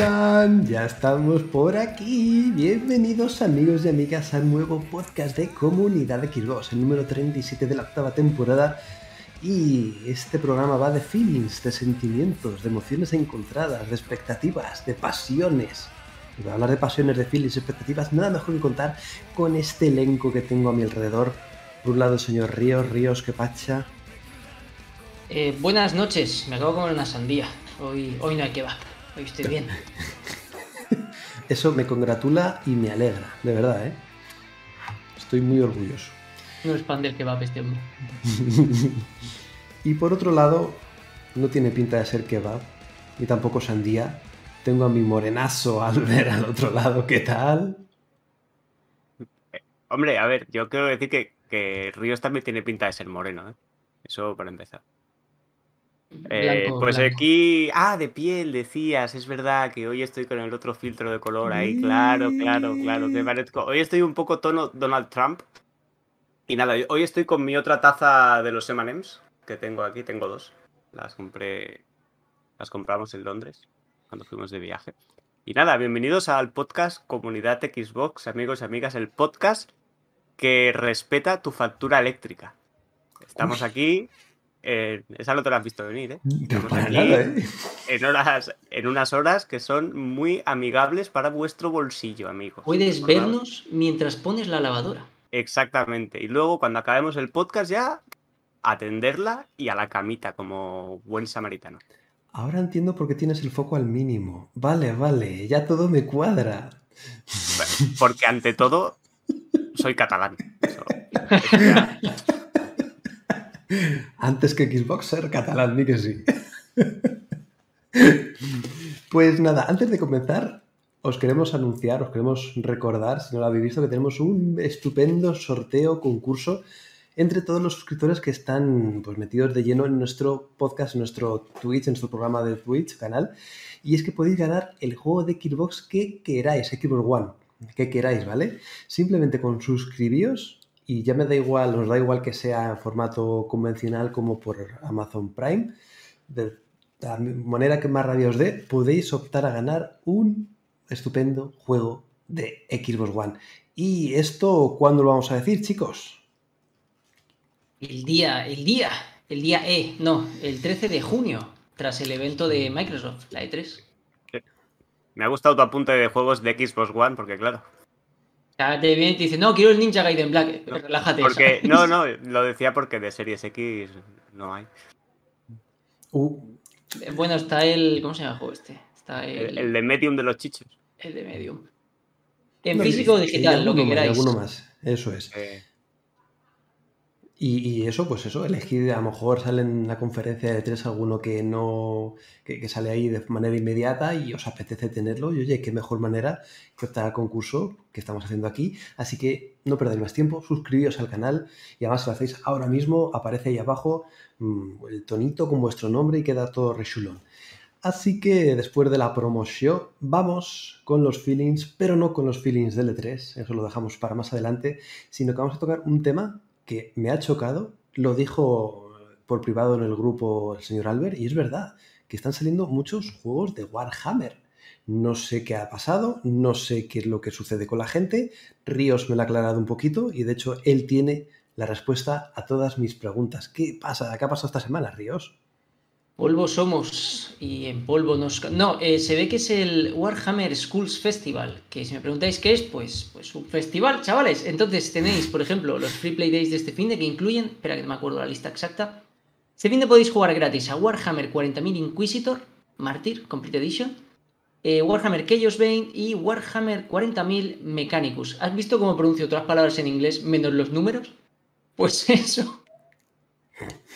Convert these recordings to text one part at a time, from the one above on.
Ya estamos por aquí. Bienvenidos amigos y amigas al nuevo podcast de Comunidad Xbox, el número 37 de la octava temporada. Y este programa va de feelings, de sentimientos, de emociones encontradas, de expectativas, de pasiones. Y para hablar de pasiones, de feelings, expectativas, nada mejor que contar con este elenco que tengo a mi alrededor. Por un lado el señor Ríos, Ríos, que pacha. Eh, buenas noches, me acabo de comer una sandía. Hoy, hoy no hay kebab, hoy estoy bien. Eso me congratula y me alegra, de verdad, ¿eh? Estoy muy orgulloso. No es pan del kebab este hombre. Y por otro lado, no tiene pinta de ser kebab, ni tampoco sandía. Tengo a mi morenazo al ver al otro lado, ¿qué tal? Hombre, a ver, yo quiero decir que, que Ríos también tiene pinta de ser moreno, ¿eh? Eso para empezar. Eh, Blanco, pues blanco. aquí. Ah, de piel, decías. Es verdad que hoy estoy con el otro filtro de color ahí. Claro, claro, claro. Que parezco. Hoy estoy un poco tono Donald Trump. Y nada, hoy estoy con mi otra taza de los M&M's que tengo aquí. Tengo dos. Las compré. Las compramos en Londres cuando fuimos de viaje. Y nada, bienvenidos al podcast Comunidad Xbox, amigos y amigas. El podcast que respeta tu factura eléctrica. Estamos aquí. Eh, esa no te la has visto venir, ¿eh? No aquí nada, ¿eh? en, horas, en unas horas que son muy amigables para vuestro bolsillo, amigos. Puedes vernos mientras pones la lavadora. Exactamente. Y luego, cuando acabemos el podcast, ya atenderla y a la camita, como buen samaritano. Ahora entiendo por qué tienes el foco al mínimo. Vale, vale, ya todo me cuadra. Bueno, Porque ante todo, soy catalán. Eso- eso ya- Antes que Xboxer catalán, ni que sí. Pues nada, antes de comenzar, os queremos anunciar, os queremos recordar, si no lo habéis visto, que tenemos un estupendo sorteo, concurso entre todos los suscriptores que están pues, metidos de lleno en nuestro podcast, en nuestro Twitch, en nuestro programa de Twitch, canal. Y es que podéis ganar el juego de Xbox que queráis, Xbox One, que queráis, ¿vale? Simplemente con suscribíos y ya me da igual, nos da igual que sea en formato convencional como por Amazon Prime. De la manera que más rabia os dé, podéis optar a ganar un estupendo juego de Xbox One. ¿Y esto cuándo lo vamos a decir, chicos? El día, el día, el día E, no, el 13 de junio, tras el evento de Microsoft, la E E3. Me ha gustado tu apunte de juegos de Xbox One, porque claro. Sea, te viene y te dice, no, quiero el Ninja Gaiden Black. No, Relájate. No, no, lo decía porque de Series X no hay. Uh, Eh, Bueno, está el. ¿Cómo se llama el juego este? Está el, El, el de Medium de los chichos. el de Medium. En no, físico o digital, lo que más, queráis. alguno más, eso es. Eh, Y, eso, pues eso, elegir, a lo mejor sale en la conferencia de tres alguno que no, que, sale ahí de manera inmediata y os apetece tenerlo. Y oye, qué mejor manera que optar al concurso que estamos haciendo aquí. Así que no perdáis más tiempo, suscribíos al canal y además si lo hacéis ahora mismo, aparece ahí abajo mm, el tonito con vuestro nombre y queda todo rechulón. Así que después de la promoción, vamos con los feelings, pero no con los feelings del E3, eso lo dejamos para más adelante, sino que vamos a tocar un tema que me ha chocado, lo dijo por privado en el grupo el señor Albert, y es verdad, que están saliendo muchos juegos de Warhammer. No sé qué ha pasado, no sé qué es lo que sucede con la gente. Ríos me lo ha aclarado un poquito y de hecho él tiene la respuesta a todas mis preguntas. ¿Qué pasa? ¿Qué ha pasado esta semana, Ríos? Polvo somos y en polvo nos... No, eh, se ve que es el Warhammer Schools Festival, que si me preguntáis qué es, pues, pues un festival, chavales. Entonces tenéis, por ejemplo, los Free Play Days de este fin de que incluyen, espera que no me acuerdo la lista exacta, este fin de podéis jugar gratis a Warhammer 40.000 Inquisitor, Martyr, Complete Edition, eh, Warhammer Chaos Bane y Warhammer 40.000 Mechanicus. ¿Has visto cómo pronuncio otras palabras en inglés menos los números? Pues eso.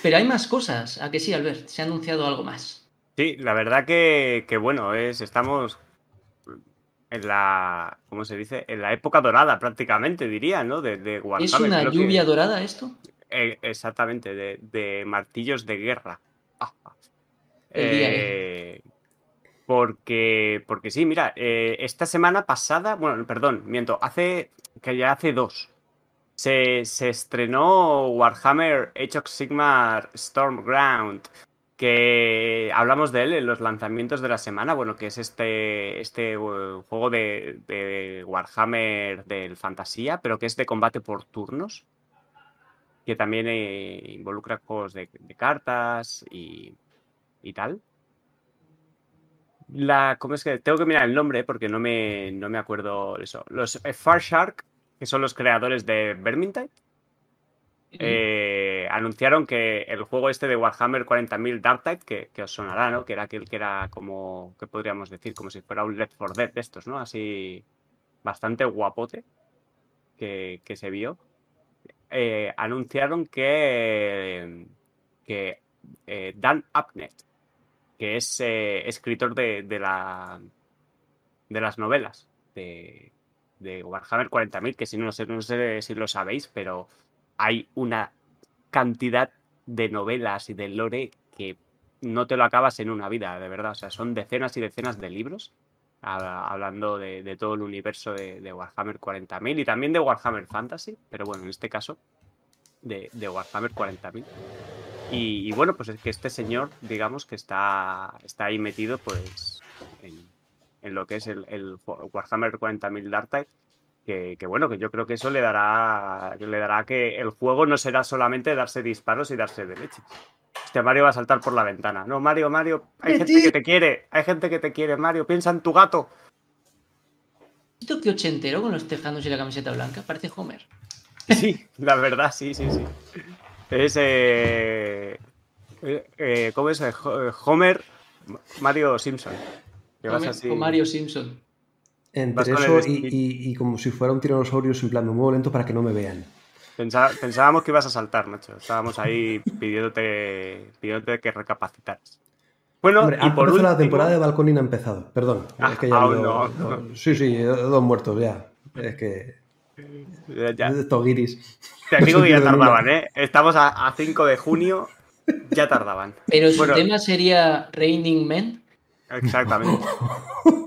Pero hay más cosas, ¿a que sí, Albert? Se ha anunciado algo más. Sí, la verdad que, que bueno, es, estamos en la, ¿cómo se dice? En la época dorada prácticamente, diría, ¿no? De. ¿Es una Creo que- lluvia dorada esto? eh, exactamente, de, de martillos de guerra. Ah. El día Eh, porque, porque sí, mira, eh, esta semana pasada, bueno, perdón, miento, hace, que ya hace dos, se, se estrenó Warhammer Age of Sigmar Stormground, que hablamos de él en los lanzamientos de la semana, bueno, que es este, este eh, juego de, de Warhammer del fantasía, pero que es de combate por turnos, que también eh, involucra juegos de, de cartas y, y tal. La, ¿cómo es que? Tengo que mirar el nombre eh, porque no me, no me acuerdo eso. Los eh, Far Shark, que son los creadores de Vermintide, eh, anunciaron que el juego este de Warhammer 40.000 Darktide, que, que os sonará, ¿no? Que era aquel que era como, ¿qué podríamos decir? Como si fuera un Left 4 Dead de estos, ¿no? Así bastante guapote que, que se vio. Eh, anunciaron que, que eh, Dan Upnet, que es escritor de, de la, de las novelas de, de Warhammer 40.000, que si no, sé, no sé si lo sabéis, pero hay una cantidad de novelas y de lore que no te lo acabas en una vida, de verdad. O sea, son decenas y decenas de libros a- hablando de, todo el universo de, Warhammer 40.000 y también de Warhammer Fantasy, pero bueno, en este caso de, Warhammer 40.000. Y, y bueno, pues es que este señor, digamos que está, está ahí metido pues en lo que es el, el Warhammer 40.000 Darktide que, que, bueno, que yo creo que eso le dará, le dará que el juego no será solamente darse disparos y darse de leche. Este Mario va a saltar por la ventana. No, Mario, Mario, hay gente que te quiere, hay gente que te quiere, Mario, piensa en tu gato. ¿Esto que ochentero con los tejanos y la camiseta blanca? Parece Homer. Sí, la verdad, sí, sí, sí. Es, eh, eh, eh, ¿cómo es? Homer, Mario Simpson. Que vas Homer así- o Mario Simpson. Entre con eso el y, y- y como si fuera un tiranosaurio, en plan, me muevo lento para que no me vean. Pensa- pensábamos que ibas a saltar, macho. Estábamos ahí pidiéndote, pidiéndote que recapacitaras. Bueno, Hombre, y por empezado la último, temporada de Balconín ha empezado. Perdón. Ah, es que ya aún yo- no. no, Sí, sí, dos muertos ya. Es que. ya- Estos guiris. te digo que ya tardaban, ¿eh? Estamos a, a 5 de junio, ya tardaban. Pero su Bueno. tema sería Raining Men. Exactamente.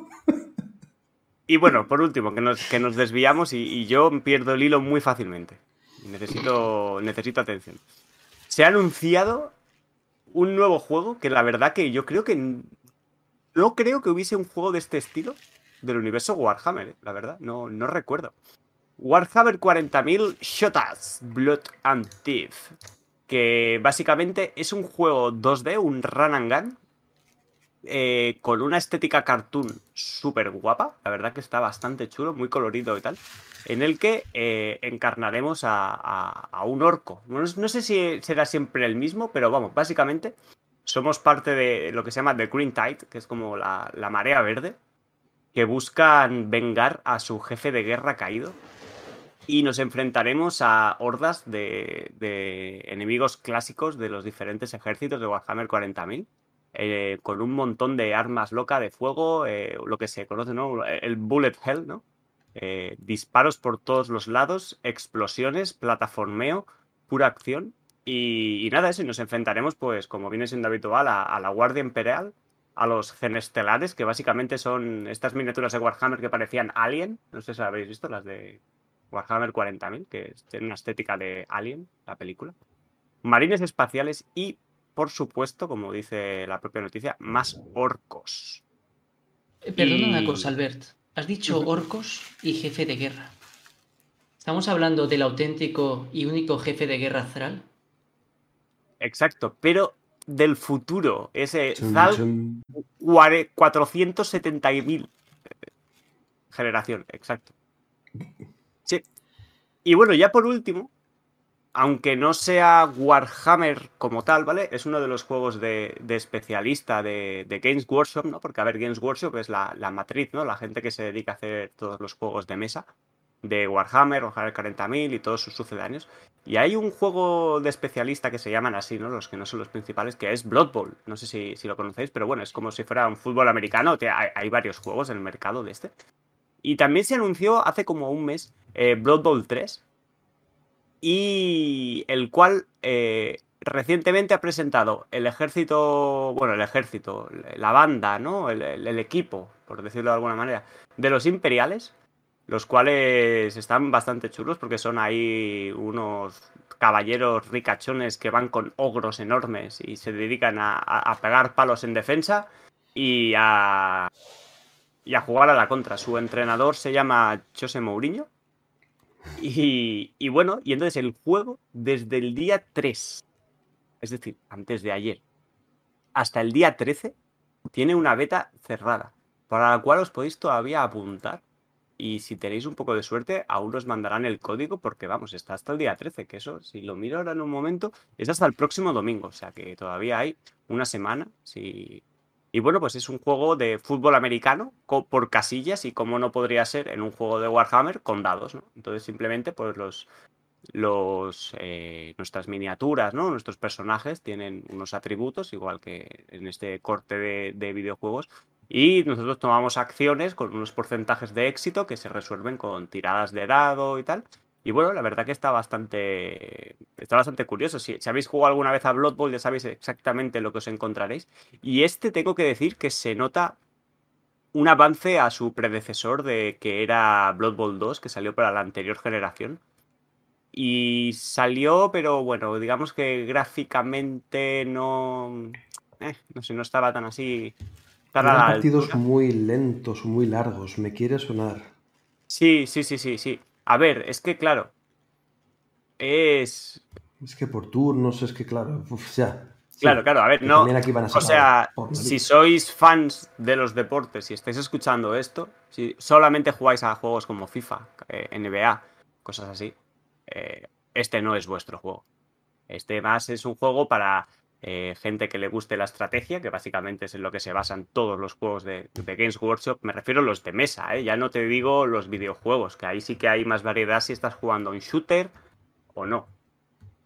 Y bueno, por último, que nos, que nos desviamos y, y yo pierdo el hilo muy fácilmente. Necesito, necesito atención. Se ha anunciado un nuevo juego que la verdad que yo creo que... No creo que hubiese un juego de este estilo del universo Warhammer, eh, la verdad. No, no recuerdo. Warhammer 40.000 Shotas, Blood and Teeth. Que básicamente es un juego 2D, un run and gun, eh, con una estética cartoon súper guapa, la verdad que está bastante chulo, muy colorido y tal, en el que eh, encarnaremos a, un orco. No, sé si será siempre el mismo, pero vamos, básicamente somos parte de lo que se llama The Green Tide, que es como la, la marea verde, que buscan vengar a su jefe de guerra caído. Y nos enfrentaremos a hordas de, de enemigos clásicos de los diferentes ejércitos de Warhammer 40.000 eh, con un montón de armas locas de fuego, eh, lo que se conoce, ¿no? El bullet hell, ¿no? Eh, disparos por todos los lados, explosiones, plataformeo, pura acción. Y, y nada, eso, y nos enfrentaremos, pues, como viene siendo habitual, a, a la Guardia Imperial, a los genestelares, que básicamente son estas miniaturas de Warhammer que parecían Alien. No sé si habéis visto, las de Warhammer 40.000, que tienen una estética de Alien, la película. Marines espaciales y por supuesto, como dice la propia noticia, más orcos. Eh, Perdona una Y- cosa, Albert. Has dicho orcos y jefe de guerra. ¿Estamos hablando del auténtico y único jefe de guerra Zral? Exacto, pero del futuro, ese Chum, Zal chum. 470.000 generación, exacto. Sí. Y bueno, ya por último, aunque no sea Warhammer como tal, ¿vale? Es uno de los juegos de, especialista de, Games Workshop, ¿no? Porque, a ver, Games Workshop es la, la matriz, ¿no? La gente que se dedica a hacer todos los juegos de mesa de Warhammer, Warhammer 40.000 y todos sus sucedáneos. Y hay un juego de especialista que se llaman así, ¿no? Los que no son los principales, que es Blood Bowl. No sé si, si lo conocéis, pero bueno, es como si fuera un fútbol americano. Hay, hay varios juegos en el mercado de este. Y también se anunció hace como un mes eh, Blood Bowl 3, y el cual eh, recientemente ha presentado el ejército, bueno, el ejército, la banda, ¿no? El, equipo, por decirlo de alguna manera, de los imperiales, los cuales están bastante chulos porque son ahí unos caballeros ricachones que van con ogros enormes y se dedican a, pegar palos en defensa y a, y a jugar a la contra. Su entrenador se llama José Mourinho. Y, bueno, y entonces el juego desde el día 3 es decir, antes de ayer, hasta el día 13, tiene una beta cerrada, para la cual os podéis todavía apuntar. Y si tenéis un poco de suerte, aún os mandarán el código porque vamos, está hasta el día 13, que eso, si lo miro ahora en un momento, es hasta el próximo domingo, o sea que todavía hay una semana. Si... Y bueno, pues es un juego de fútbol americano por casillas y como no podría ser en un juego de Warhammer con dados, ¿no? Entonces simplemente pues los, eh, nuestras miniaturas, ¿no? Nuestros personajes tienen unos atributos, igual que en este corte de, videojuegos, y nosotros tomamos acciones con unos porcentajes de éxito que se resuelven con tiradas de dado y tal. Y bueno, la verdad que está bastante, está bastante curioso. Si, si habéis jugado alguna vez a Blood Bowl ya sabéis exactamente lo que os encontraréis. Y este tengo que decir que se nota un avance a su predecesor de que era Blood Bowl 2, que salió para la anterior generación y salió, pero bueno, digamos que gráficamente no. Eh, no sé, no estaba tan así. Tan partidos muy lentos, muy largos, me quiere sonar. Sí, sí, sí, sí, sí. A ver, es que claro. Es. Es que por turnos, es que claro, ya. Claro, claro, a ver, no. o sea, si sois fans de los deportes y estáis escuchando esto, si solamente jugáis a juegos como FIFA, eh, NBA, cosas así, eh, este no es vuestro juego. Este más es un juego para eh, gente que le guste la estrategia, que básicamente es en lo que se basan todos los juegos de, Games Workshop. Me refiero a los de mesa, ¿eh? ya no te digo los videojuegos, que ahí sí que hay más variedad si estás jugando un shooter o no.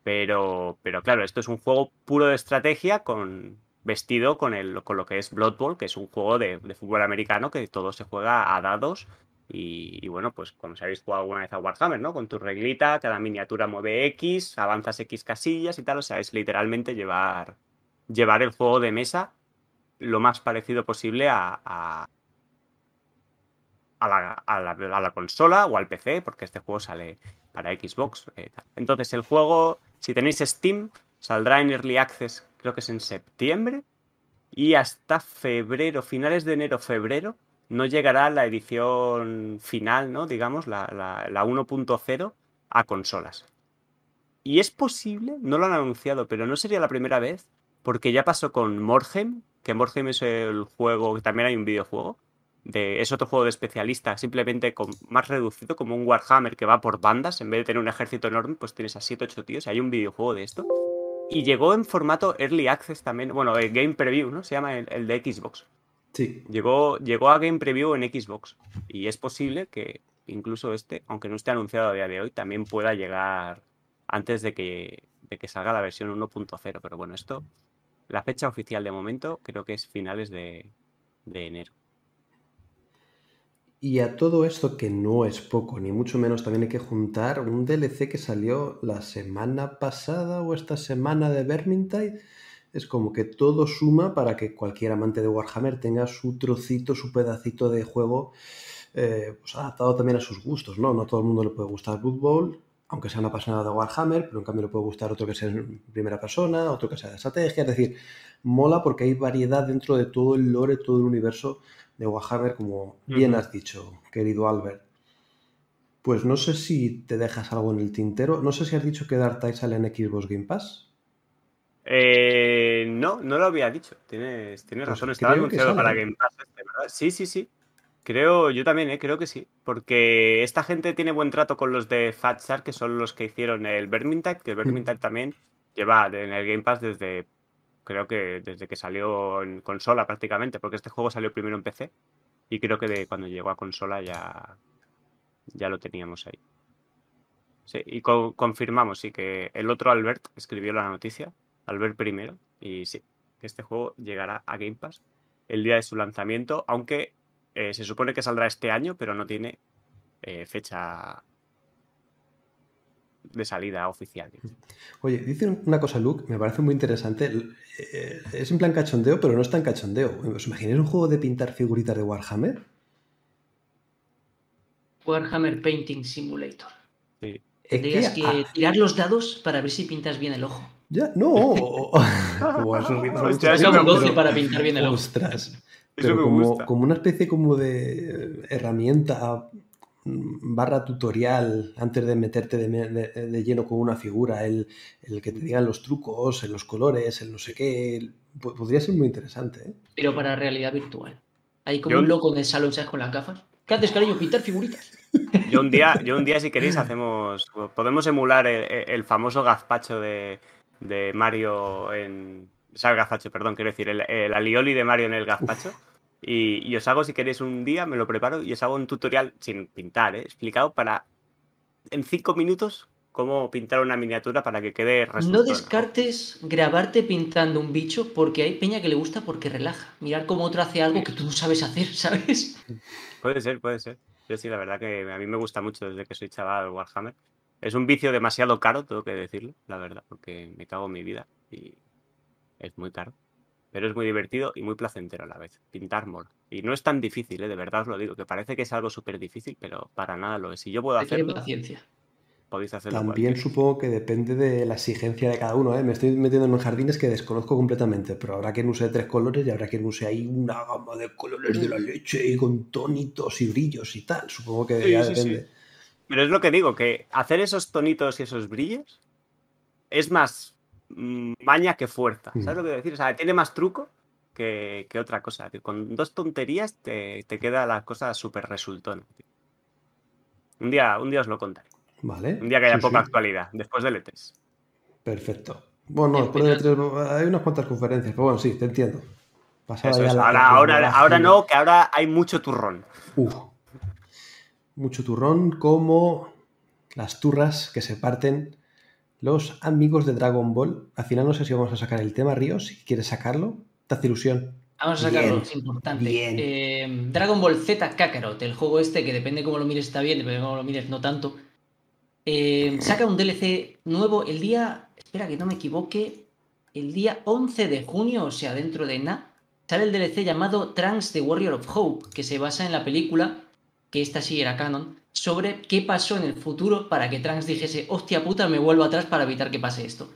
Pero, pero claro, esto es un juego puro de estrategia con vestido con, el, con lo que es Blood Bowl, que es un juego de, de fútbol americano que todo se juega a dados y, bueno, pues como si habéis jugado alguna vez a Warhammer, ¿no? Con tu reglita, cada miniatura mueve X, avanzas X casillas y tal. O sea, es literalmente llevar, llevar el juego de mesa lo más parecido posible a, a, la, consola o al PC, porque este juego sale para Xbox. Eh, Entonces, el juego, si tenéis Steam, saldrá en Early Access, creo que es en septiembre. Y hasta febrero, finales de enero, febrero, no llegará la edición final, ¿no? Digamos, la, la, 1.0 a consolas. Y es posible, no lo han anunciado, pero no sería la primera vez, porque ya pasó con Morhem, que Morhem es el juego, también hay un videojuego, de, es otro juego de especialista, simplemente con, más reducido, como un Warhammer que va por bandas, en vez de tener un ejército enorme, pues tienes a 7-8 tíos, hay un videojuego de esto. Y llegó en formato Early Access también, bueno, el Game Preview, ¿no? Se llama el de Xbox. Sí. Llegó, llegó a Game Preview en Xbox y es posible que incluso este, aunque no esté anunciado a día de hoy, también pueda llegar antes de que, de que salga la versión 1.0. Pero bueno, esto, la fecha oficial de momento creo que es finales de, de enero. Y a todo esto, que no es poco, ni mucho menos, también hay que juntar un DLC que salió la semana pasada o esta semana de Vermintide, es como que todo suma para que cualquier amante de Warhammer tenga su trocito, su pedacito de juego eh, pues adaptado también a sus gustos, ¿no? No a todo el mundo le puede gustar Blood Bowl, aunque sea una apasionado de Warhammer, pero en cambio le puede gustar otro que sea en primera persona, otro que sea de estrategia, es decir, mola porque hay variedad dentro de todo el lore, todo el universo de Warhammer, como bien has dicho, querido Albert. Pues no sé si te dejas algo en el tintero, no sé si has dicho que Dark Tide sale en Xbox Game Pass. Eh, no, no lo había dicho. Tienes, tienes pues razón. Estaba anunciado para Game Pass este, ¿verdad? Sí, sí, sí. Creo, yo también, ¿eh? creo que sí. Porque esta gente tiene buen trato con los de Fatshark, que son los que hicieron el Vermintide, que el mm. Vermintide también lleva en el Game Pass desde, creo que desde que salió en consola prácticamente, porque este juego salió primero en PC. Y creo que de cuando llegó a consola ya, ya lo teníamos ahí. Sí, y confirmamos, sí, que el otro Albert escribió la noticia al ver primero. Y sí, este juego llegará a Game Pass el día de su lanzamiento, aunque eh, se supone que saldrá este año, pero no tiene eh, fecha de salida oficial. Oye, dice una cosa, Luke, me parece muy interesante. Eh, es en plan cachondeo, pero no es tan cachondeo. ¿Os imagináis un juego de pintar figuritas de Warhammer? Warhammer Painting Simulator. Sí. Tendrías que, ah, tirar los dados para ver si pintas bien el ojo. Ya, no. Hostia, Es eso me un 12 gusta. para pintar bien el ojo. Ostras. Eso Pero me como, gusta. como una especie como de herramienta mm, barra tutorial antes de meterte de, de- de lleno con una figura, el, el que te digan los trucos, el- los colores, el no sé qué, el- podría ser muy interesante. ¿eh? Pero para realidad virtual. Hay como Yo- un loco en el salón, ¿sabes? Con las gafas. ¿Qué haces, cariño? Pintar figuritas. Yo un día, yo un día si queréis, hacemos. Podemos emular el, el famoso gazpacho de, de Mario en. O sea, el gazpacho, perdón, quiero decir, el, el alioli de Mario en el gazpacho. Y, y os hago, si queréis, un día, me lo preparo y os hago un tutorial sin pintar, ¿eh? explicado para. En cinco minutos, cómo pintar una miniatura para que quede No descartes grabarte pintando un bicho porque hay peña que le gusta porque relaja. Mirar cómo otro hace algo que tú no sabes hacer, ¿sabes? Puede ser, puede ser. Yo sí, la verdad que a mí me gusta mucho desde que soy chaval Warhammer. Es un vicio demasiado caro, tengo que decirlo, la verdad, porque me cago en mi vida y es muy caro. Pero es muy divertido y muy placentero a la vez. Pintar mola. Y no es tan difícil, ¿eh? de verdad os lo digo, que parece que es algo súper difícil, pero para nada lo es. Si yo puedo hacerlo, paciencia. podéis hacerlo. También supongo que depende de la exigencia de cada uno. ¿eh? Me estoy metiendo en jardines que desconozco completamente, pero habrá quien use tres colores y habrá quien use ahí una gama de colores de la leche y con tonitos y brillos y tal. Supongo que Sí, ya sí, sí. Pero es lo que digo, que hacer esos tonitos y esos brillos es más mm, maña que fuerza. ¿Sabes Mm. lo que quiero decir? O sea, tiene más truco que, que otra cosa. Que con dos tonterías te, te queda la cosa súper resultona. tío. Un día, un día os lo contaré. Vale. Un día que haya Sí, poca sí. actualidad, después del E3. Perfecto. Bueno, después de tres, hay unas cuantas conferencias, pero bueno, sí, te entiendo. Eso la- Ahora, la ahora, ahora no, que ahora hay mucho turrón. Uf. Mucho turrón como las turras que se parten los amigos de Dragon Ball. Al final no sé si vamos a sacar el tema, Ríos, si quieres sacarlo. Te hace ilusión. Vamos a sacarlo, Bien, es importante. bien. Eh, Dragon Ball Z Kakarot, el juego este que depende cómo lo mires está bien, depende cómo lo mires no tanto. Eh, saca un DLC nuevo el día, espera que no me equivoque, el día 11 de junio, o sea, dentro de nada, sale el DLC llamado Trunks The Warrior of Hope, que se basa en la película, que esta sí era canon, sobre qué pasó en el futuro para que Trunks dijese, hostia puta, me vuelvo atrás para evitar que pase esto.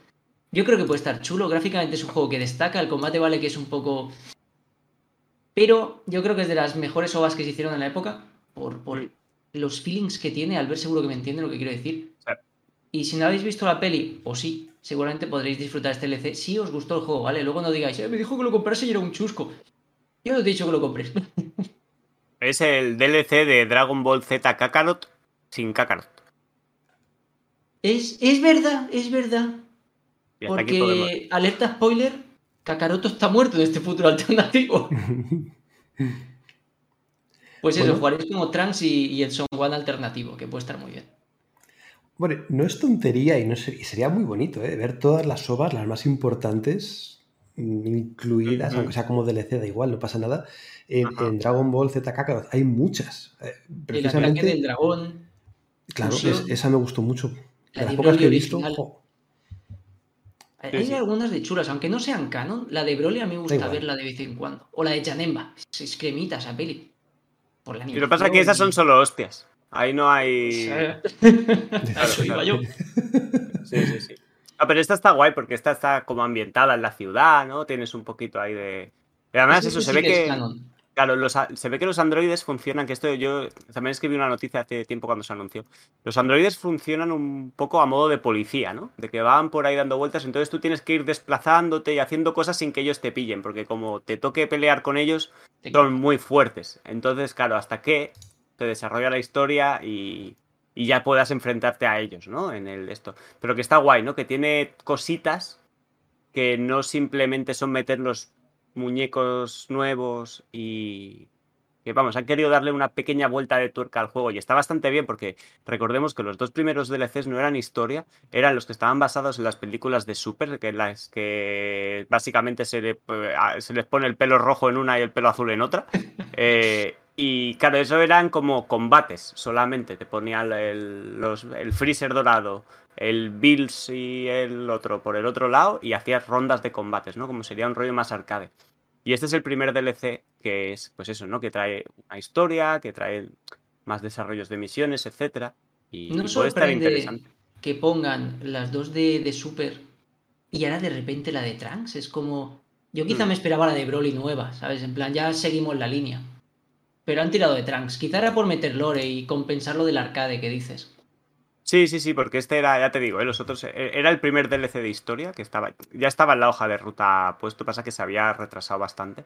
Yo creo que puede estar chulo, gráficamente es un juego que destaca, el combate vale que es un poco... Pero yo creo que es de las mejores ovas que se hicieron en la época, por, por los feelings que tiene, al ver seguro que me entiende lo que quiero decir. Y si no habéis visto la peli, o sí, seguramente podréis disfrutar este DLC si os gustó el juego, ¿vale? Luego no digáis, "Eh, me dijo que lo comprase y era un chusco. Yo no te he dicho que lo compres. Es el DLC de Dragon Ball Z Kakarot sin Kakarot. es, es verdad, es verdad. Porque, alerta spoiler, Kakaroto está muerto en este futuro alternativo. Pues eso, Bueno. jugaréis como Trunks y, y el Son One alternativo, que puede estar muy bien. Bueno, no es tontería y, no ser- y sería muy bonito ¿eh? ver todas las ovas, las más importantes, mm, incluidas, aunque sea como DLC, da igual, no pasa nada, en, Dragon Ball Z Kakarot. Hay muchas. Eh, El ataque precisamente, del dragón, claro, es- esa me gustó mucho. la De las pocas que he visto, jo, Hay Sí, hay sí. algunas de chulas, aunque no sean canon. La de Broly a mí me gusta igual. verla de vez en cuando. O la de Janemba. Es, cremita esa peli. Por la Y lo que pasa es que esas son solo hostias. Ahí no hay. eso iba yo. Sí, sí, sí. Ah, pero esta está guay porque esta está como ambientada en la ciudad, ¿no? Tienes un poquito ahí de. Y además, eso, se sí ve que es canon. Claro, los se ve que los androides funcionan, que esto yo también escribí una noticia hace tiempo cuando se anunció. Los androides funcionan un poco a modo de policía, ¿no? De que van por ahí dando vueltas, entonces tú tienes que ir desplazándote y haciendo cosas sin que ellos te pillen, porque como te toque pelear con ellos, Te- son muy fuertes. Entonces, claro, hasta que se desarrolla la historia y, y ya puedas enfrentarte a ellos, ¿no? En el esto. Pero que está guay, ¿no? Que tiene cositas que no simplemente son meter los muñecos nuevos y que vamos, han querido darle una pequeña vuelta de tuerca al juego y está bastante bien porque recordemos que los dos primeros DLCs no eran historia, eran los que estaban basados en las películas de Super, que en las que básicamente se, le- se les pone el pelo rojo en una y el pelo azul en otra. Eh, Y claro, eso eran como combates solamente. Te ponían el, los- el freezer dorado, el Bills y el otro por el otro lado y hacías rondas de combates, ¿no? Como sería un rollo más arcade. Y este es el primer DLC que es, pues eso, ¿no? Que trae una historia, que trae más desarrollos de misiones, etcétera. Y, No puede estar interesante. que pongan las dos de, de Super y ahora de repente la de Trunks. Es como. Yo quizá Mm. me esperaba la de Broly nueva, ¿sabes? En plan, ya seguimos la línea. Pero han tirado de Trunks. Quizá era por meter lore y compensar lo del arcade que dices. Sí, sí, sí, porque este era, ya te digo, ¿eh? los otros eh, era el primer DLC de historia que estaba, ya estaba en la hoja de ruta puesto, pasa que se había retrasado bastante.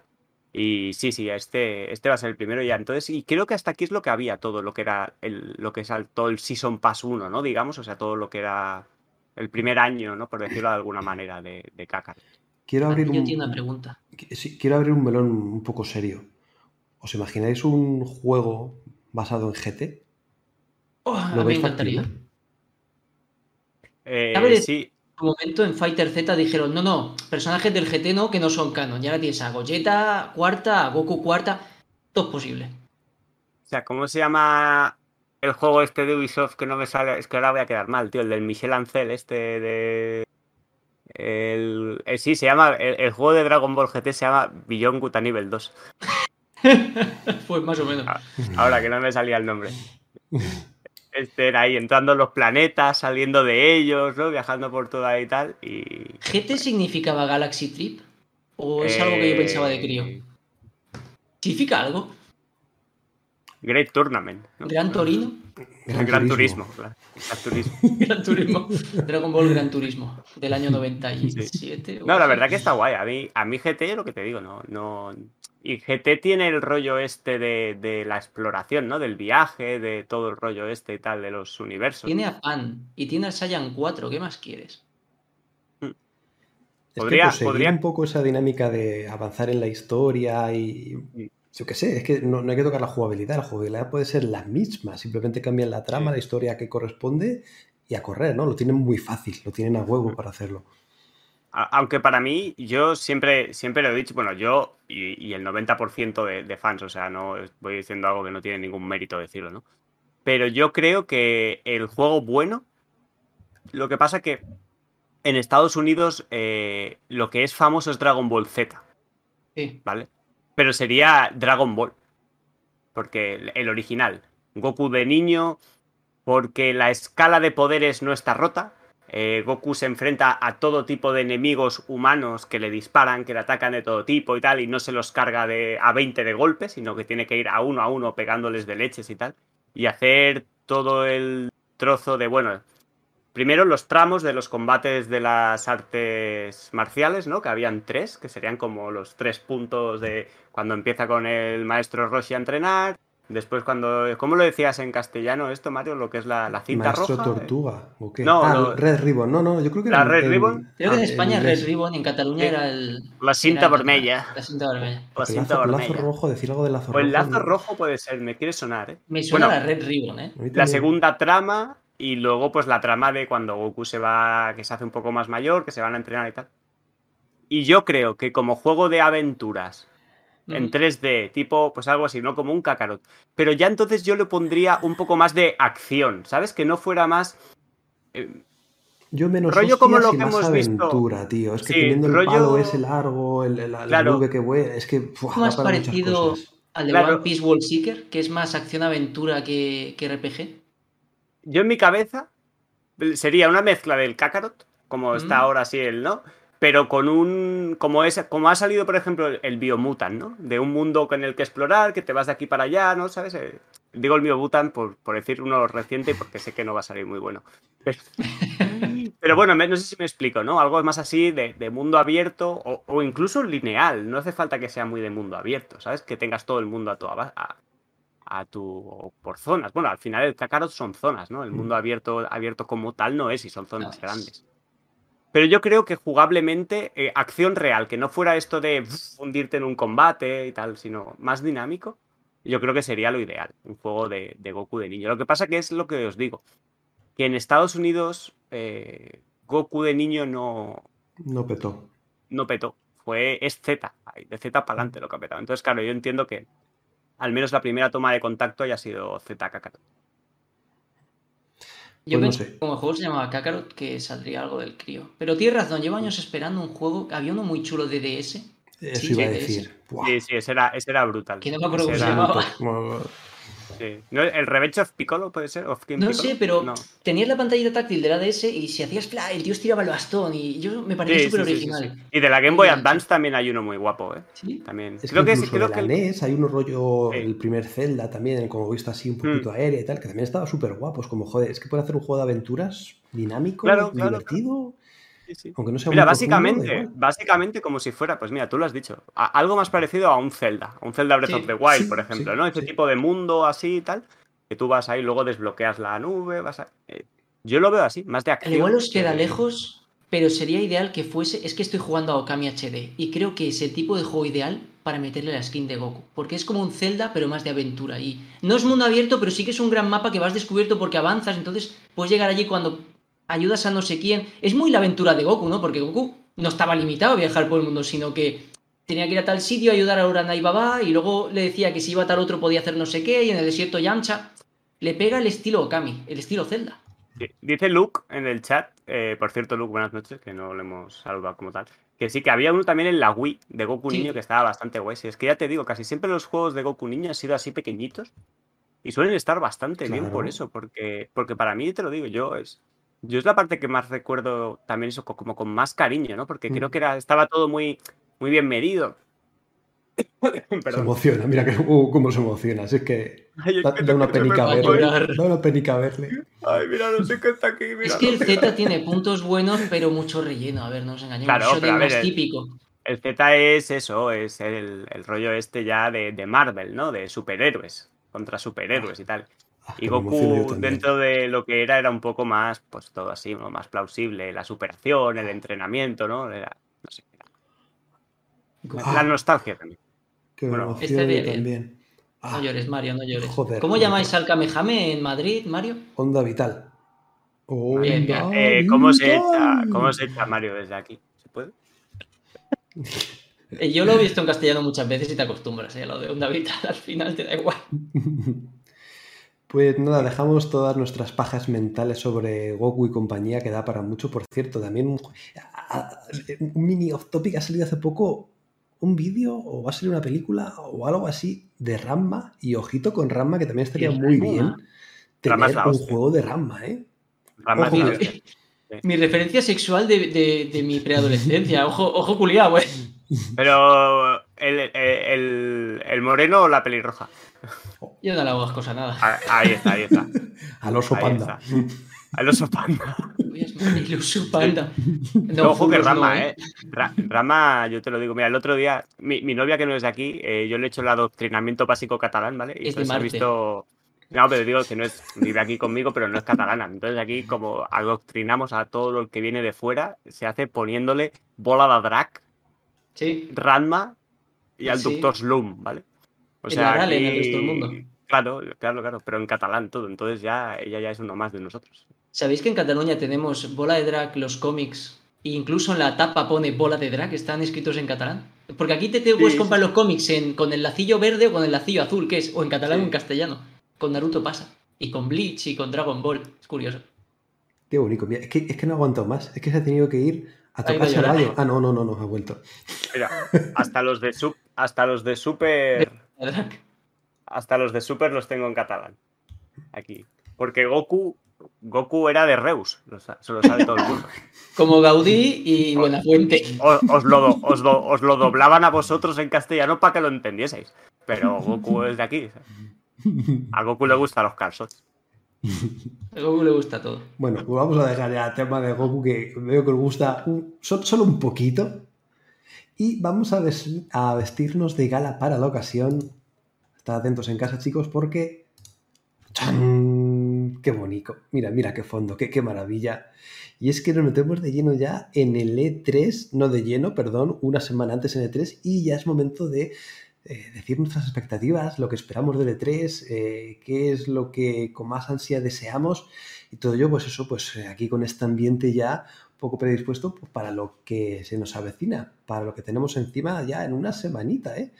Y sí, sí, este, este va a ser el primero ya. Entonces, y creo que hasta aquí es lo que había, todo lo que era el, lo que es al- todo el Season Pass 1, ¿no? Digamos, o sea, todo lo que era el primer año, ¿no? Por decirlo de alguna manera, de, de Kakarot. Quiero abrir, Yo un, tengo una pregunta. sí, quiero abrir un melón un poco serio. ¿Os imagináis un juego basado en GT? Oh, a ¿Lo mí me veis encantaría. factible? Eh, A ver, sí, En un momento en Fighter Z dijeron, no, no, personajes del GT no, que no son canon. Ya ahora tienes a Gogeta cuarta, a Goku cuarta. Todo es posible. o sea, ¿cómo se llama el juego este de Ubisoft que no me sale? Es que ahora voy a quedar mal, tío, el del Michel Ancel, este de... El, eh, sí, se llama. El, el juego de Dragon Ball GT se llama Beyond and Evil 2. pues más o menos. Ah. Ahora que no me salía el nombre. Era ahí entrando en los planetas, saliendo de ellos, ¿no? Viajando por todo ahí y tal. Y. ¿GT significaba Galaxy Trip? ¿O es algo que yo pensaba de crío? Eh, ¿Significa algo? Great Tournament. ¿no? ¿Gran Torino? Gran, Turismo. claro. Gran Turismo. Gran Turismo. Dragon Ball Gran Turismo. Del año 97. o No, la verdad que está guay. A mí, a mí GT, lo que te digo, no, no. Y GT tiene el rollo este de, de la exploración, ¿no? Del viaje, de todo el rollo este y tal, de los universos. Tiene a Pan y tiene al Saiyan 4. ¿Qué más quieres? Es Podría- que podría- un poco esa dinámica de avanzar en la historia y. Yo qué sé, es que no, no hay que tocar la jugabilidad. La jugabilidad puede ser la misma, simplemente cambian la trama, Sí. la historia que corresponde y a correr, ¿no? Lo tienen muy fácil, lo tienen a huevo para hacerlo. Aunque para mí, yo siempre, siempre lo he dicho, bueno, yo y, y el 90% de, de fans, o sea, no voy diciendo algo que no tiene ningún mérito decirlo, ¿no? Pero yo creo que el juego bueno, lo que pasa que en Estados Unidos eh, lo que es famoso es Dragon Ball Z, Sí. ¿vale? Pero sería Dragon Ball, porque el- original, Goku de niño, porque la escala de poderes no está rota. eh, Goku se enfrenta a todo tipo de enemigos humanos que le disparan, que le atacan de todo tipo y tal, y no se los carga de, a 20 de golpe, sino que tiene que ir a uno a uno pegándoles de leches y tal, y hacer todo el trozo de, bueno, primero los tramos de los combates de las artes marciales, ¿no? Que habían tres, que serían como los tres puntos de cuando empieza con el maestro Roshi a entrenar. Después cuando... ¿Cómo lo decías en castellano esto, Mario? Lo que es la, la cinta Maestro roja. Tortuga, ¿o qué? No, ah. Red Ribbon. No, no, yo creo que ¿La en- Red en- Ribbon? Creo que en ah, España inglés. Red Ribbon, en Cataluña Sí. era el. La cinta era el- vermella. La cinta vermella. La Porque cinta lazo, lazo vermella. rojo, decir algo de lazo O el rojo. lazo rojo puede ser, me quiere sonar, ¿eh? Me suena Bueno, la Red Ribbon, ¿eh? La segunda trama y luego pues la trama de cuando Goku se va, que se hace un poco más mayor, que se van a entrenar y tal. Y yo creo que como juego de aventuras en Mm. 3D, tipo pues algo así, no como un Kakarot. Pero ya entonces yo le pondría un poco más de acción, ¿sabes? Que no fuera más... eh, Yo menos rollo como lo que más hemos visto. aventura, tío. Es que Sí, teniendo el rollo- palo ese largo, el, el, la Claro. nube que vuela, es que da para muchas parecido al de Claro. One Piece World Seeker, que es más acción-aventura que, que RPG. Yo en mi cabeza sería una mezcla del Kakarot, como está Mm. ahora así él, ¿no? Pero con un. Como, es, como ha salido, por ejemplo, el, el Biomutant, ¿no? De un mundo con el que explorar, que te vas de aquí para allá, ¿no? ¿Sabes? Eh, digo el Biomutant por, por decir uno reciente, porque sé que no va a salir muy bueno. Pero, pero bueno, no sé si me explico, ¿no? Algo más así de, de mundo abierto o, o incluso lineal. No hace falta que sea muy de mundo abierto, ¿sabes? Que tengas todo el mundo a tu, a, a tu o por zonas. Bueno, al final el Kakarot son zonas, ¿no? El mundo abierto, abierto como tal no es y son zonas No grandes. Pero yo creo que jugablemente, eh, acción real, que no fuera esto de uf, hundirte en un combate y tal, sino más dinámico, yo creo que sería lo ideal, un juego de, de Goku de niño. Lo que pasa que es lo que os digo, que en Estados Unidos eh, Goku de niño no, No petó. no petó, fue, es Z, de Z para adelante lo que ha petado. Entonces, claro, yo entiendo que al menos la primera toma de contacto haya sido Z Kakarot. Yo Pues no pensé sé. que como el juego se llamaba Kakarot que saldría algo del crío. Pero tienes razón, llevo años esperando un juego. Había uno muy chulo de DS. Eso Sí, iba a sí, decir. Sí, sí, ese era, ese era brutal. Que no me acuerdo cómo se llamaba. Sí. ¿No, ¿El Revenge of Piccolo puede ser? ¿Of King No Piccolo? sé, pero No. tenías la pantallita táctil de la DS y si hacías fla, el tío estiraba el bastón y yo me parecía súper sí, sí, sí, original. sí. Y de la Game Boy Advance también hay uno muy guapo, ¿eh? ¿Sí? También. Es creo que que, es- creo de que la el- NES hay un rollo, Sí. el primer Zelda también, como visto así un poquito Mm. aéreo y tal, que también estaba súper guapos, como joder, es que puede hacer un juego de aventuras dinámico, Claro, claro, divertido, Sí, sí. aunque no sea Mira, muy básicamente, básicamente como si fuera, pues mira, tú lo has dicho, a- algo más parecido a un Zelda, a un Zelda Breath Sí. of the Wild, Sí, por ejemplo, sí, ¿no? Ese sí. tipo de mundo así y tal, que tú vas ahí, luego desbloqueas la nube, vas a... eh, yo lo veo así, más de Al acción. igual os queda que- lejos, pero sería ideal que fuese. Es que estoy jugando a Okami HD y creo que es el tipo de juego ideal para meterle la skin de Goku. Porque es como un Zelda, pero más de aventura. Y no es mundo abierto, pero sí que es un gran mapa que vas descubierto porque avanzas. Entonces puedes llegar allí cuando ayudas a no sé quién. Es muy la aventura de Goku, ¿no? Porque Goku no estaba limitado a viajar por el mundo, sino que tenía que ir a tal sitio a ayudar a Urana y Baba. Y luego le decía que si iba a tal otro podía hacer no sé qué. Y en el desierto Yamcha. Le pega el estilo Okami, el estilo Zelda. Dice Luke en el chat, eh, por cierto, Luke, buenas noches, que no le hemos saludado como tal, que sí, que había uno también en la Wii de Goku Sí. Niño que estaba bastante guay. Si es que ya te digo, casi siempre los juegos de Goku Niño han sido así pequeñitos y suelen estar bastante bien por eso, porque, porque para mí, te lo digo, yo es, yo es la parte que más recuerdo también eso co- como con más cariño, ¿no? Porque creo Mm. que era, estaba todo muy, muy bien medido. Se emociona, mira que, uh, cómo se emociona, si es que Ay, es da, que da una penica verle, da una penica verle. Ay, mira, no sé qué está aquí. Mira, Es que no el Z tiene puntos buenos, pero mucho relleno. A ver, no nos engañemos. Claro, pero a ver, más el- típico. El Z es eso, es el, el rollo este ya de, de Marvel, ¿no? De superhéroes, contra superhéroes y tal. Ah, Y Goku, dentro de lo que era, era un poco más, pues todo así, ¿no? más plausible. La superación, el entrenamiento, ¿no? Era, no sé. era- Ah. La nostalgia también. Me bueno, yo bien. también. Ah, No llores, Mario, no llores. Joder, ¿Cómo llamáis al Kamehame en Madrid, Mario? onda vital. Bien, bien. Onda Eh, ¿cómo, se echa. ¿Cómo se echa Mario desde aquí? ¿Se puede? Eh, Yo lo he visto en castellano muchas veces y te acostumbras, ¿eh? a Lo de onda vital al final te da igual. Pues nada, dejamos todas nuestras pajas mentales sobre Goku y compañía, que da para mucho. Por cierto, también un, un mini off topic ha salido hace poco un vídeo o va a salir una película o algo así de Ramma y ojito con Ramma, que también estaría ¿De muy bien tener un juego de Ramma, ¿eh? Ojo, la mi, referencia sexual de, de- de mi preadolescencia. Ojo, ojo culiado, güey. Pero el, el, el- el moreno o la pelirroja. Yo no le hago cosas nada. Ah, Ahí está, ahí está. Al oso Ahí panda. Al oso panda. Muy iluso, panda. No, ojo que Rama, no, ¿eh? Ra- Rama, yo te lo digo. Mira, el otro día, mi, mi novia que no es de aquí, eh, yo le he hecho el adoctrinamiento básico catalán, ¿vale? Y Es entonces he visto. No, pero digo que no es, vive aquí conmigo, pero no es catalana. Entonces aquí, como adoctrinamos a todo lo que viene de fuera, se hace poniéndole bola de drag, Sí. Ranma y al Sí. Doctor Slum, ¿vale? O en el resto del mundo. Claro, claro, claro, pero en catalán todo. Entonces ya ella ya es uno más de nosotros. ¿Sabéis que en Cataluña tenemos bola de drag, los cómics? E incluso en la tapa pone bola de drag, están escritos en catalán. Porque aquí te, te puedes sí, comprar los cómics en, con el lacillo verde o con el lacillo azul, que es o en catalán Sí. o en castellano. Con Naruto pasa. Y con Bleach y con Dragon Ball. Es curioso. Qué bonito. Mira, es, que, es que no aguanto más. Es que se ha tenido que ir a tocarse el gallo. Ah, no, no, no, no, ha vuelto. Mira, hasta los de sub, hasta los de super, hasta los de super los tengo en catalán. Aquí. Porque Goku, Goku era de Reus, se lo sabe todo el mundo. Como Gaudí y Buenafuente. Os, os lo, do- os, lo, os lo doblaban a vosotros en castellano para que lo entendieseis. Pero Goku es de aquí. A Goku le gustan los calzots. A Goku le gusta todo. Bueno, pues vamos a dejar ya el tema de Goku que veo que os gusta un- solo un poquito. Y vamos a, ves- a vestirnos de gala para la ocasión. Estad atentos en casa, chicos, porque. ¡Chan! ¡Qué bonito! Mira, mira qué fondo, qué, qué maravilla. Y es que nos metemos de lleno ya en el E3, no de lleno, perdón, una semana antes en E3, y ya es momento de eh, decir nuestras expectativas, lo que esperamos del E3, eh, qué es lo que con más ansia deseamos y todo ello, pues eso, pues eh, aquí con este ambiente ya poco predispuesto pues, para lo que se nos avecina, para lo que tenemos encima ya en una semanita, ¿eh?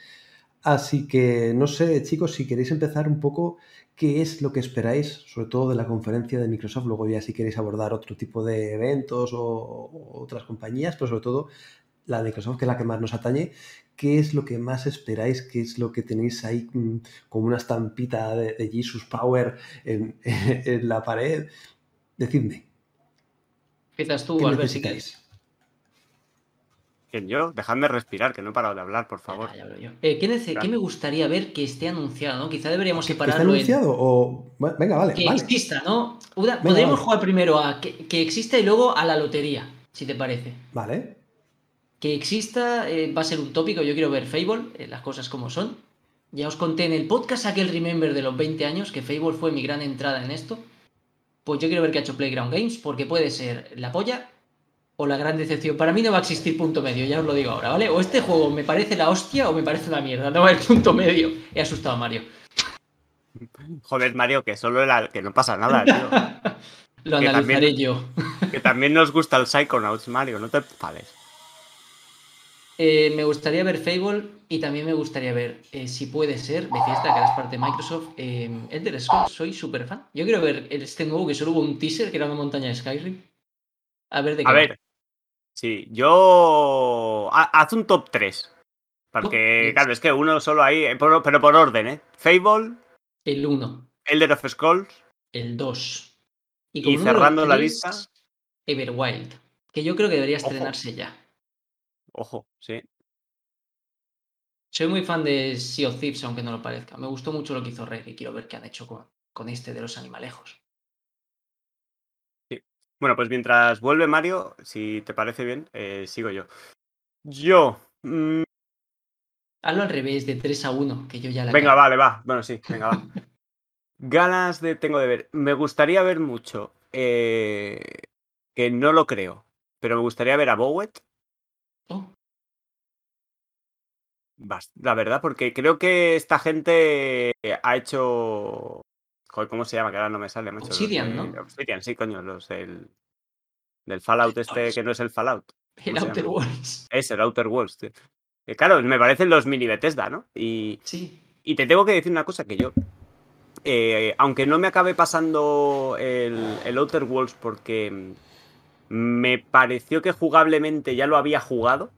Así que no sé, chicos, si queréis empezar un poco, ¿qué es lo que esperáis, sobre todo de la conferencia de Microsoft? Luego ya si queréis abordar otro tipo de eventos o, otras compañías, pero sobre todo la de Microsoft, que es la que más nos atañe. ¿Qué es lo que más esperáis? ¿Qué es lo que tenéis ahí mm, como una estampita de, de Jesus Power en, en la pared? Decidme. Empiezas tú, ¿Qué Albert, si quieres. ¿Quién yo? Dejadme respirar, que no he parado de hablar, por favor. Ah, ya hablo yo. Eh, ¿qué, nece- Claro. qué me gustaría ver que esté anunciado? ¿no? Quizá deberíamos ¿Que está separarlo en anunciado? O... Venga, vale, que vale. exista, ¿no? Una- Venga, podríamos vale. jugar primero a que, que exista y luego a la lotería, si te parece. Vale. Que exista eh, va a ser un tópico. Yo quiero ver Fable, eh, las cosas como son. Ya os conté en el podcast aquel Remember de los 20 años que Fable fue mi gran entrada en esto. Pues yo quiero ver qué ha hecho Playground Games porque puede ser la polla o la gran decepción. Para mí no va a existir punto medio, ya os lo digo ahora, ¿vale? O este juego me parece la hostia o me parece una mierda. No va a haber punto medio. He asustado a Mario. Joder, Mario, que solo la... que no pasa nada, tío. Lo Que analizaré también- yo. que también nos gusta el Psychonauts, Mario, no te enfades. Eh, me gustaría ver Fable y también me gustaría ver, eh, si puede ser, de fiesta, que ahora es parte de Microsoft, eh, Elder Scrolls, soy súper fan. Yo quiero ver este nuevo que solo hubo un teaser, que era una montaña de Skyrim. A ver de qué A va. ver, sí, yo... ha- Haz un top 3. Porque, Oh, claro, es que uno solo ahí, eh, pero por orden, ¿eh? Fable, El 1, Elder of Scrolls el 2. y, cerrando la lista... Everwild, que yo creo que debería Ojo. estrenarse ya. Ojo, sí. Soy muy fan de Sea of Thieves, aunque no lo parezca. Me gustó mucho lo que hizo Rare y quiero ver qué han hecho con, con este de los animalejos. Bueno, pues mientras vuelve Mario, si te parece bien, eh, sigo yo. Yo... mm, Hazlo al revés, de 3 a 1, que yo ya la Venga, vale, va. Bueno, sí, venga, va. Ganas de tengo de ver. Me gustaría ver mucho. eh, que no lo creo. Pero me gustaría ver a Bowet. Oh, La verdad, porque creo que esta gente ha hecho. Joder, ¿cómo se llama? Que ahora no me sale. macho, los Obsidian, ¿no? Obsidian, sí, coño, los del. Del Fallout este que no es el Fallout. el ¿Cómo se Outer? Worlds. Es el Outer Worlds, tío. Que claro, me parecen los mini Bethesda, ¿no? Y, Sí. Y te tengo que decir una cosa que yo, eh, aunque no me acabe pasando el, el Outer Worlds porque mm, me pareció que jugablemente ya lo había jugado,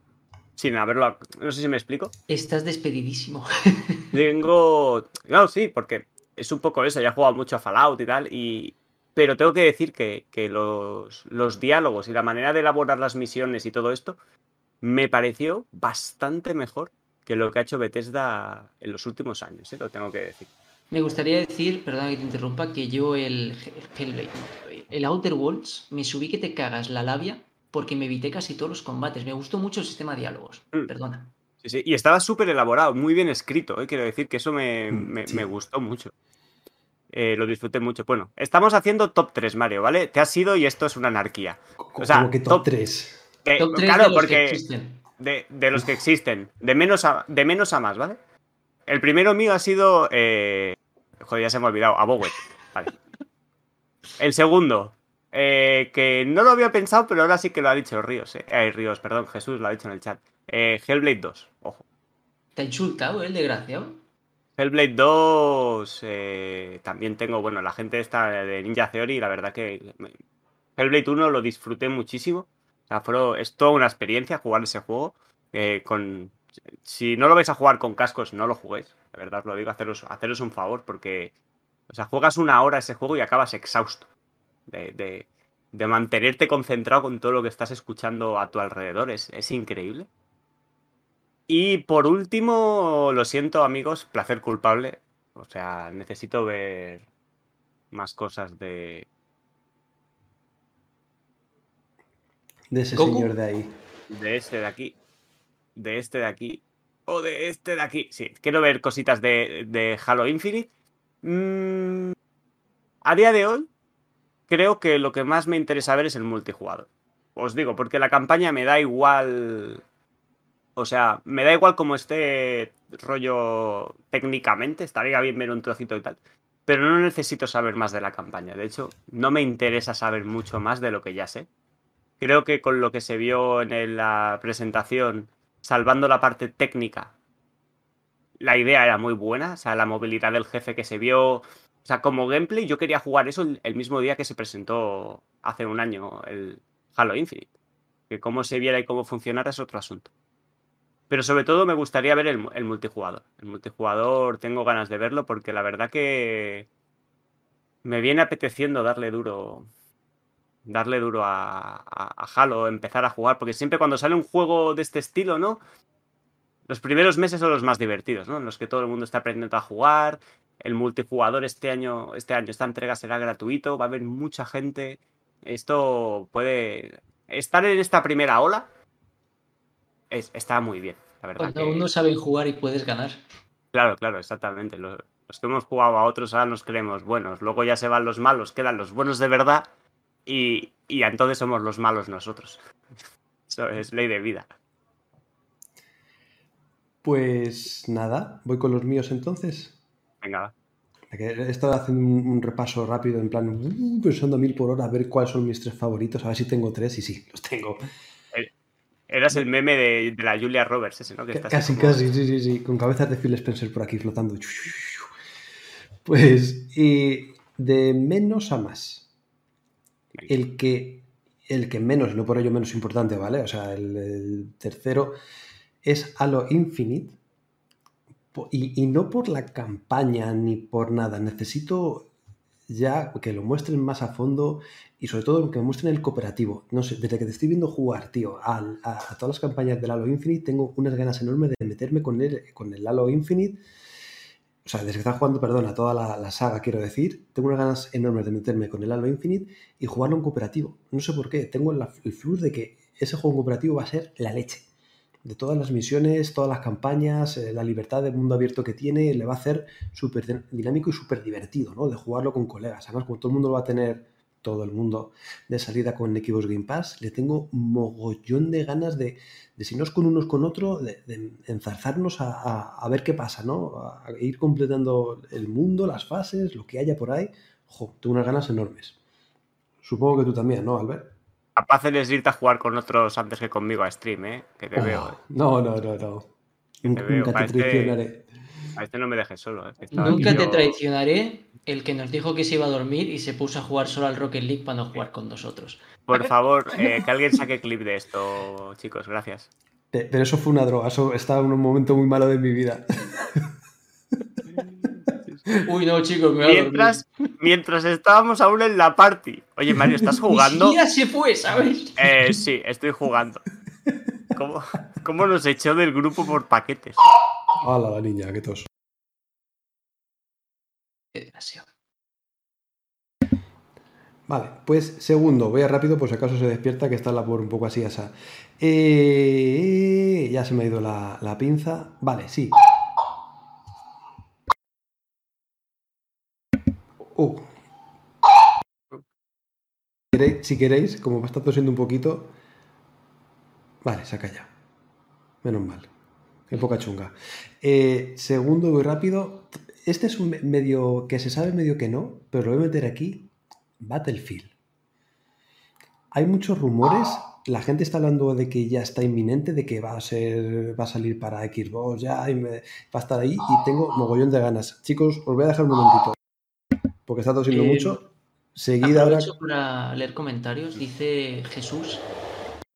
sin haberlo... No sé si me explico. Estás despedidísimo. Tengo... No, sí, porque es un poco eso, ya he jugado mucho a Fallout y tal, y... Pero tengo que decir que, que los, los diálogos y la manera de elaborar las misiones y todo esto me pareció bastante mejor que lo que ha hecho Bethesda en los últimos años, ¿eh? lo tengo que decir. Me gustaría decir, perdona que te interrumpa, que yo el, el el Outer Worlds, me subí que te cagas la labia porque me evité casi todos los combates. Me gustó mucho el sistema de diálogos. Mm. Perdona. Sí, sí, Y estaba súper elaborado, muy bien escrito, ¿eh? quiero decir que eso me, Mm, me- sí. me gustó mucho. Eh, lo disfruté mucho. Bueno, estamos haciendo top 3, Mario, ¿vale? Te has ido y esto es una anarquía. Co- sea, como que top top- 3. Eh, Top 3 claro, de los porque que existen. de, de los que existen, de menos a, de menos a más, ¿vale? El primero mío ha sido. eh, joder, ya se me ha olvidado, a Bowet. Vale. El segundo, eh, que no lo había pensado, pero ahora sí que lo ha dicho Ríos. Eh, Ríos, perdón, Jesús lo ha dicho en el chat. Eh, Hellblade 2, ojo. ¿Te ha insultado el desgraciado? Hellblade 2 eh, también tengo, bueno, la gente esta de Ninja Theory, la verdad que Hellblade 1 lo disfruté muchísimo. O sea, fue- es toda una experiencia jugar ese juego. con, si no lo vais a jugar con cascos, no lo juguéis. De verdad os lo digo, haceros, haceros un favor porque, o sea, juegas una hora ese juego y acabas exhausto de, de- de mantenerte concentrado con todo lo que estás escuchando a tu alrededor. Es, es increíble. Y por último, lo siento amigos, placer culpable. O sea, necesito ver más cosas de, De ese ¿Goku? señor de ahí. de este de aquí, de este de aquí o de este de aquí. Sí, quiero ver cositas de, de Halo Infinite. Mm, a día de hoy, creo que lo que más me interesa ver es el multijugador. Os digo, porque la campaña me da igual. O sea, me da igual como esté rollo técnicamente, estaría bien ver un trocito y tal. Pero no necesito saber más de la campaña. De hecho, no me interesa saber mucho más de lo que ya sé. Creo que con lo que se vio en la presentación, salvando la parte técnica, la idea era muy buena, o sea, la movilidad del jefe que se vio. O sea, como gameplay, yo quería jugar eso el, mismo día que se presentó hace un año el Halo Infinite. Que cómo se viera y cómo funcionara es otro asunto. Pero sobre todo me gustaría ver el multijugador. El multijugador tengo ganas de verlo porque la verdad que me viene apeteciendo darle duro. Darle duro a, a, a Halo, empezar a jugar. Porque siempre cuando sale un juego de este estilo, ¿no? Los primeros meses son los más divertidos, ¿no? En los que todo el mundo está aprendiendo a jugar. El multijugador este año, este año, esta entrega será gratuito. Va a haber mucha gente. Esto puede. Estar en esta primera ola es- está muy bien, la verdad. Cuando que- aún no saben jugar y puedes ganar. Claro, claro, exactamente. Lo- Los, que hemos jugado a otros ahora nos creemos buenos. Luego ya se van los malos, quedan los buenos de verdad. Y, y entonces somos los malos nosotros. Eso es ley de vida. Pues nada, voy con los míos entonces. Venga, He estado haciendo un, un repaso rápido, en plan, uh, pensando a mil por hora, a ver cuáles son mis tres favoritos, a ver si tengo tres, y sí, los tengo. eras el meme de, de la Julia Roberts, ese, ¿no? Que Ca- estás Casi, como- casi, sí, sí, sí, con cabezas de Phil Spencer por aquí flotando. Pues, y de menos a más. El que, el que menos, no por ello menos importante, ¿vale? O sea, el, tercero es Halo Infinite. Y, y no por la campaña ni por nada. Necesito ya que lo muestren más a fondo y sobre todo que me muestren el cooperativo. No sé, desde que te estoy viendo jugar, tío, a todas las campañas del Halo Infinite, tengo unas ganas enormes de meterme con el, con el Halo Infinite. O sea, desde que estás jugando, perdón, a toda la, saga, quiero decir, tengo unas ganas enormes de meterme con el Halo Infinite y jugarlo en cooperativo. No sé por qué, tengo la- el flux de que ese juego en cooperativo va a ser la leche. De todas las misiones, todas las campañas, eh, la libertad del mundo abierto que tiene, le va a hacer súper din- dinámico y súper divertido, ¿no? De jugarlo con colegas. Además, como todo el mundo lo va a tener, todo el mundo de salida con Xbox Game Pass, le tengo mogollón de ganas de, de si no es con unos con otro, de, de enzarzarnos a, a- a ver qué pasa, ¿no? A, a ir completando el mundo, las fases, lo que haya por ahí. Jo, tengo unas ganas enormes. Supongo que tú también, ¿no, Albert? Capaz de irte a jugar con otros antes que conmigo a stream, ¿eh? Que te Oh, veo. ¿eh? No, no, no, no. Nunca, veo, te traicionaré. A este no me dejes solo. ¿eh? Nunca te yo- traicionaré el que nos dijo que se iba a dormir y se puso a jugar solo al Rocket League para no jugar con nosotros. Por favor, eh, que alguien saque clip de esto, chicos. Gracias. Pe- Pero eso fue una droga, eso estaba en un momento muy malo de mi vida. Uy, no, chicos, me voy a dormir. Mientras, mientras estábamos aún en la party. Oye, Mario, ¿estás jugando? Ni siquiera se fue, ¿sabes? Eh, sí, estoy jugando. ¿Cómo, ¿Cómo nos echó del grupo por paquetes? Hola, la niña, qué tos. Qué desgraciado. Vale, pues segundo, voy a rápido por si acaso se despierta, que está la por un poco así asa. Eh, ya se me ha ido la, la pinza. Vale, sí. Uh. ¿Queréis- Si queréis, como me está tosiendo un poquito. Vale, se ha callado. Menos mal. Qué poca chunga. Eh, segundo, voy rápido. Este es un me- medio que se sabe, medio que no, pero lo voy a meter aquí. Battlefield. Hay muchos rumores. La gente está hablando de que ya está inminente, de que va a ser, va a salir para Xbox ya, y me- va a estar ahí y tengo mogollón de ganas. Chicos, os voy a dejar un momentito, porque está tosiendo Eh, mucho. Seguid ahora. Para leer comentarios. Dice Jesús.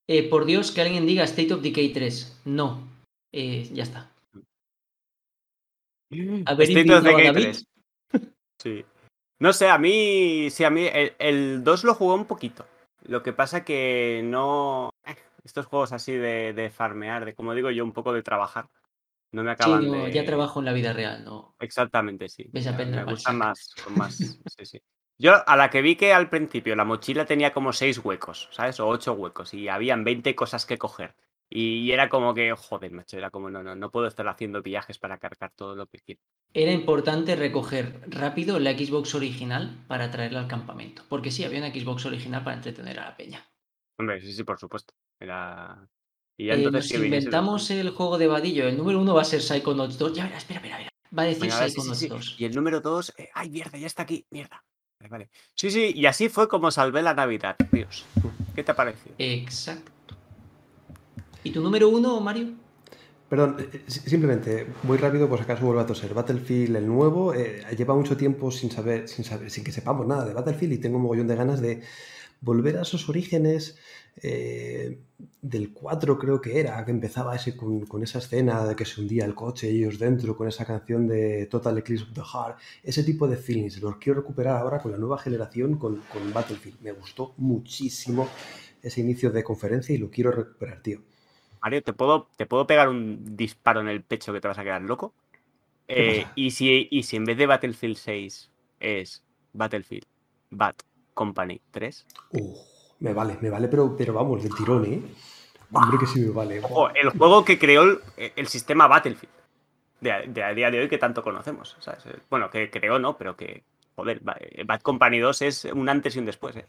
eh, por Dios, que alguien diga State of Decay 3. No. Eh, ya está. Haber invitado a Decay David. 3. Sí. No sé, a mí. Sí, a mí. El, el 2 lo jugué un poquito. Lo que pasa que no. eh, Estos juegos así de, de farmear, de como digo yo, un poco de trabajar. No me Sí, acaban no, de. ya trabajo en la vida real, ¿no? Exactamente, sí. Me- me gustan más, más. Sí, sí. Yo a la que vi que al principio la mochila tenía como seis huecos, ¿sabes? O ocho huecos y habían 20 cosas que coger. Y era como que, joder, macho, era como, no, no, no puedo estar haciendo viajes para cargar todo lo que quiero. Era importante recoger rápido la Xbox original para traerla al campamento. Porque sí, había una Xbox original para entretener a la peña. Hombre, sí, sí, por supuesto. Era. Y ya Eh, entonces nos inventamos el juego de vadillo. El número uno va a ser Psychonauts 2. Ya verás, espera, espera, espera. Va a decir Venga, sí, sí, Psychonauts sí. 2. Y el número dos, eh, ay, mierda, ya está aquí, mierda. Vale, vale. Sí, sí, y así fue como salvé la Navidad, Dios. ¿Qué te ha parecido? Exacto. ¿Y tu número uno, Mario? Perdón, eh, si- simplemente, muy rápido, por si acaso vuelvo a toser. Battlefield, el nuevo, eh, lleva mucho tiempo sin saber, sin saber, sin que sepamos nada de Battlefield y tengo un mogollón de ganas de volver a esos orígenes eh, del 4 creo que era, que empezaba ese con, con esa escena de que se hundía el coche y ellos dentro, con esa canción de Total Eclipse of the Heart, ese tipo de feelings, los quiero recuperar ahora con la nueva generación, con, con Battlefield. Me gustó muchísimo ese inicio de conferencia y lo quiero recuperar, tío. Mario, ¿te puedo, ¿te puedo pegar un disparo en el pecho que te vas a quedar loco? ¿Qué Eh, y, si, y si en vez de Battlefield 6 es Battlefield Bat Company 3, Uh, me vale, me vale, pero, pero vamos, del tirón, ¿eh? Hombre, que sí me vale. ojo, el juego que creó el, el sistema Battlefield de, a- de a día de hoy que tanto conocemos. ¿sabes? Bueno, que creó no, pero que, joder, Ba- Bad Company 2 es un antes y un después. ¿eh?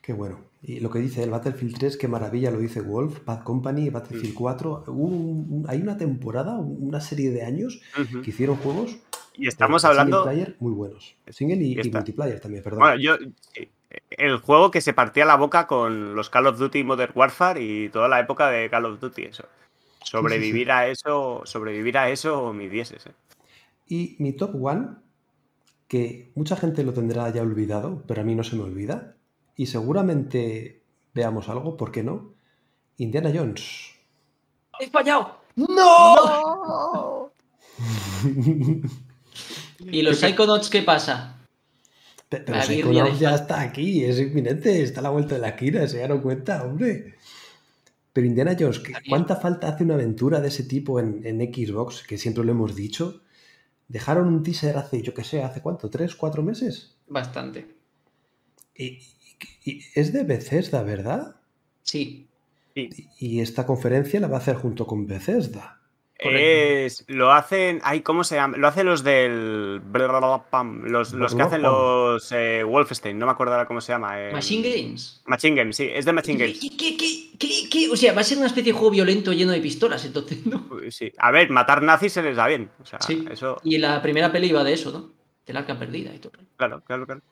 Qué bueno. Y lo que dice el Battlefield 3, qué maravilla lo dice Wolf, Bad Company, Battlefield 4. Hubo un- un- hay una temporada, una serie de años que hicieron juegos Y estamos hablando. single player muy buenos. Single y, multiplayer también, perdón. Bueno, yo. sí, El juego que se partía la boca con los Call of Duty Modern Warfare y toda la época de Call of Duty, eso. Sobrevivir a eso, sobrevivir a eso, mis dieces. ¿eh? Y mi top one, que mucha gente lo tendrá ya olvidado, pero a mí no se me olvida, y seguramente veamos algo, ¿por qué no? Indiana Jones. ¡He fallado! ¡No! ¿Y los Psychonauts qué pasa? Pe- Pero birria Psychonauts ya está aquí, es inminente, está a la vuelta de la esquina, se dieron cuenta, hombre. Pero Indiana Jones, ¿qué- Está bien. ¿cuánta falta hace una aventura de ese tipo en, en Xbox? Que siempre lo hemos dicho. Dejaron un teaser hace, yo qué sé, ¿hace cuánto? ¿Tres, cuatro meses? Bastante. Y, y- es de Bethesda, ¿verdad? Sí. Y, y esta conferencia la va a hacer junto con Bethesda. Es, lo hacen, ay, ¿cómo se llama? Lo hacen los del, pam, los, los que hacen los eh, Wolfenstein, no me acuerdo ahora cómo se llama. eh, Machine Games. Machine Games, sí, es de Machine Games. ¿Qué, qué, qué, qué-? O sea, va a ser una especie de juego violento lleno de pistolas, entonces, ¿no? Sí. A ver, matar nazis se les da bien. O sea, Sí. eso, Y la primera peli iba de eso, ¿no? Del arca perdida y todo. claro, claro, claro.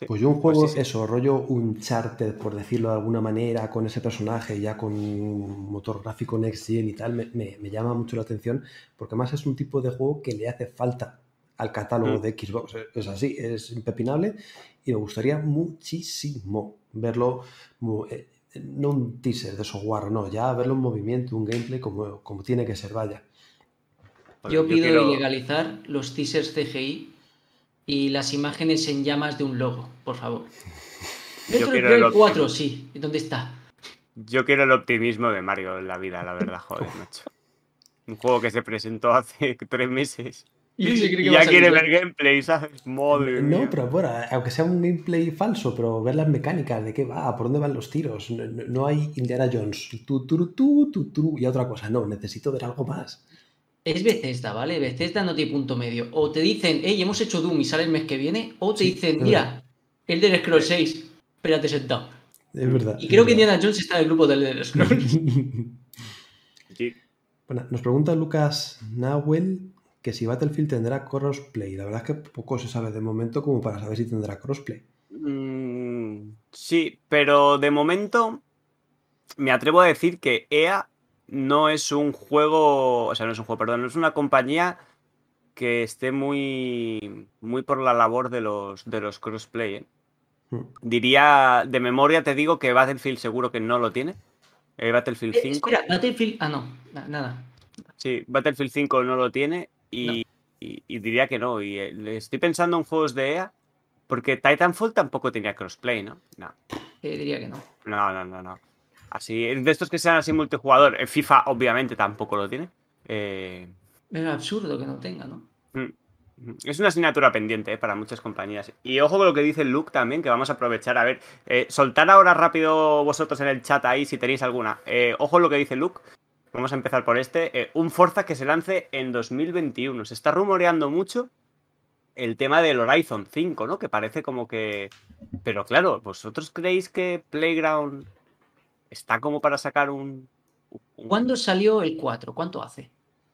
Sí. Pues yo un Pues juego, sí, sí. eso, rollo Uncharted, por decirlo de alguna manera, con ese personaje ya con un motor gráfico Next Gen y tal, me, me- me llama mucho la atención, porque además es un tipo de juego que le hace falta al catálogo Mm. de Xbox. Es- Es así, es impepinable y me gustaría muchísimo verlo, eh, no un teaser de software, no, ya verlo en movimiento, un gameplay como, como tiene que ser, vaya. Joder, Yo pido quiero- ilegalizar los teasers CGI y las imágenes en llamas de un logo, por favor. Yo quiero el 4, sí. ¿Dónde está? Yo quiero el optimismo de Mario en la vida, la verdad, joder, macho. Un juego que se presentó hace tres meses. Y que ya quiere ver gameplay, ¿sabes? Madre No, mía. pero bueno, aunque sea un gameplay falso, pero ver las mecánicas, de qué va, por dónde van los tiros. No, no- no hay Indiana Jones, y otra cosa. No, necesito ver algo más. Es Bethesda, ¿vale? Bethesda no tiene punto medio. O te dicen, hey, hemos hecho Doom y sale el mes que viene, o te Sí, dicen, mira, el del Scroll 6, espérate sentado. Es verdad. Y es creo que verdad. Indiana Jones está en el grupo del Elder Scrolls. Sí. Bueno, nos pregunta Lucas Nahuel que si Battlefield tendrá crossplay. La verdad es que poco se sabe de momento como para saber si tendrá crossplay. Mm, sí, pero de momento me atrevo a decir que EA no es un juego, o sea, no es un juego, perdón, no es una compañía que esté muy, muy por la labor de los, de los crossplay. ¿eh? Mm. Diría, de memoria te digo que Battlefield seguro que no lo tiene. Eh, Battlefield Eh, 5. espera, Battlefield. Ah, no, na- nada. Sí, Battlefield 5 no lo tiene y, y- y diría que no. Y eh, le estoy pensando en juegos de EA porque Titanfall tampoco tenía crossplay, ¿no? No, Eh, diría que no. no, no, no. no. Así, de estos que sean así multijugador, en FIFA obviamente tampoco lo tiene. Eh, Es absurdo que no tenga, ¿no? mm, es una asignatura pendiente eh, para muchas compañías. Y ojo con lo que dice Luke también, que vamos a aprovechar. A ver, eh, soltar ahora rápido vosotros en el chat ahí si tenéis alguna. Eh, ojo con lo que dice Luke. Vamos a empezar por este. Eh, un Forza que se lance en 2021. Se está rumoreando mucho el tema del Horizon 5, ¿no? Que parece como que... Pero claro, ¿vosotros creéis que Playground está como para sacar un... un ¿Cuándo salió el 4? ¿Cuánto hace?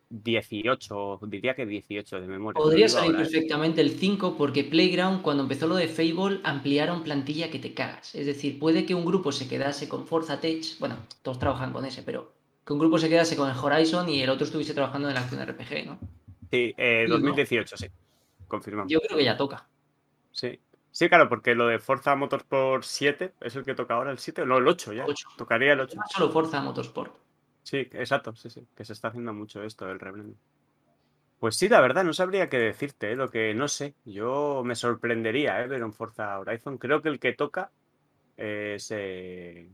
18, diría que 18 de memoria. Podría salir ahora, ¿eh? perfectamente el 5 porque Playground, cuando empezó lo de Fable, ampliaron plantilla que te cagas. Es decir, puede que un grupo se quedase con Forza Tech, bueno, todos trabajan con ese, pero Que un grupo se quedase con el Horizon y el otro estuviese trabajando en la acción RPG, ¿no? Sí, eh, Sí, ¿no? 2018, sí. Confirmamos. Yo creo que ya toca. Sí. Sí, claro, porque lo de Forza Motorsport 7 es el que toca ahora, el 7, no, el 8 ya. Tocaría el 8. Solo Forza Motorsport. Sí, exacto, sí, sí. Que se está haciendo mucho esto del rebranding. Pues sí, la verdad, no sabría qué decirte, ¿eh? lo que no sé. Yo me sorprendería ¿eh? ver un Forza Horizon. Creo que el que toca es, eh,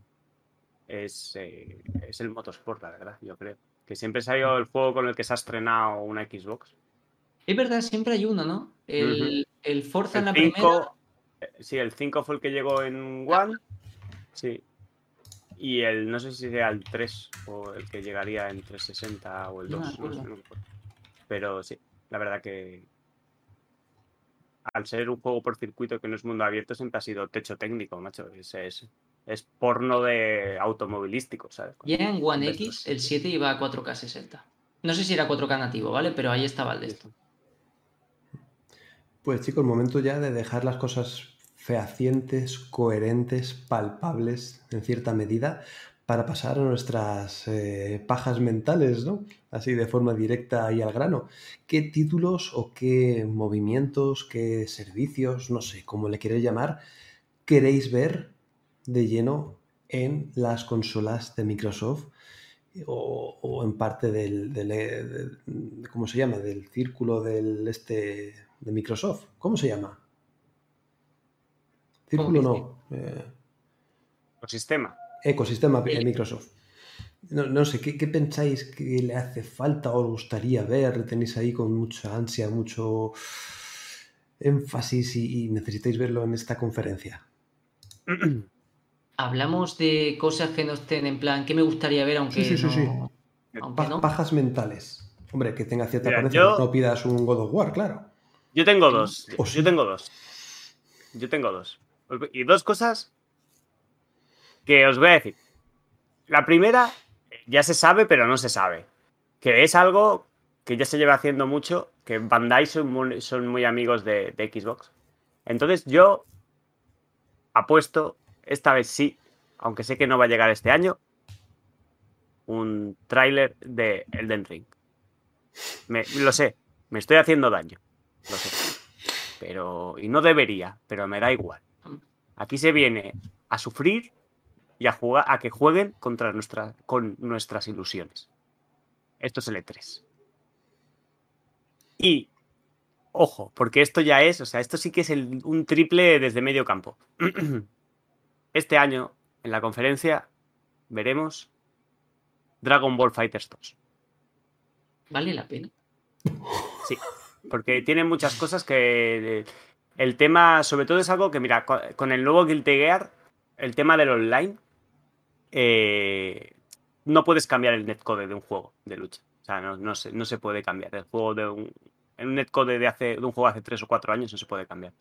es, eh, es el Motorsport, la verdad, yo creo. Que siempre se ha ido el juego con el que se ha estrenado una Xbox. Es verdad, siempre hay uno, ¿no? El, el Forza en la primera. 5, eh, sí, el 5 fue el que llegó en One. Sí. Y el, no sé si sea el 3 o el que llegaría en 360 o el No me 2. no sé, no. Pero sí, la verdad que al ser un juego por circuito que no es mundo abierto, siempre ha sido techo técnico, macho. Es, es, es porno de automovilístico, ¿sabes? Ya en One X, el 7 iba a 4K 60. No sé si era 4K nativo, ¿vale? Pero ahí estaba el de esto. Pues chicos, momento ya de dejar las cosas fehacientes, coherentes, palpables en cierta medida para pasar a nuestras eh, pajas mentales, ¿no? Así de forma directa y al grano. ¿Qué títulos o qué movimientos, qué servicios, no sé cómo le queréis llamar, queréis ver de lleno en las consolas de Microsoft o, en parte del, del- del- ¿cómo se llama? Del círculo del este de Microsoft. ¿Cómo se llama? Círculo no. eh, Ecosistema. ecosistema de Microsoft. No, no sé, ¿qué, qué pensáis que le hace falta o os gustaría ver? Tenéis ahí con mucha ansia, mucho énfasis y, y necesitáis verlo en esta conferencia. Hablamos de cosas que no estén en plan, ¿qué me gustaría ver aunque Sí, sí, sí, no? Aunque Pa- no. Pajas mentales. Hombre, que tenga cierta Mira, apariencia, yo- no pidas un God of War, claro. Yo tengo dos. ¿O sí? Yo tengo dos. Yo tengo dos. Y dos cosas que os voy a decir. La primera, ya se sabe, pero no se sabe. Que es algo que ya se lleva haciendo mucho, que Bandai son muy, son muy amigos de, Xbox. Entonces yo apuesto, esta vez sí, aunque sé que no va a llegar este año, un tráiler de Elden Ring. Me- lo sé, me estoy haciendo daño. Lo sé. Pero. Y no debería, pero me da igual. Aquí se viene a sufrir y a jugar a que jueguen contra nuestra, con nuestras ilusiones. Esto es el E3. Y. Ojo, porque esto ya es, o sea, esto sí que es el- un triple desde medio campo. Este año, en la conferencia, veremos Dragon Ball Fighters 2. ¿Vale la pena? Sí, porque tiene muchas cosas que el tema, sobre todo es algo que, mira, co- con el nuevo Guilty Gear, el tema del online, eh, no puedes cambiar el netcode de un juego de lucha. O sea, no, se, no se puede cambiar. El juego de un, un netcode de, hace, de un juego hace tres o cuatro años no se puede cambiar.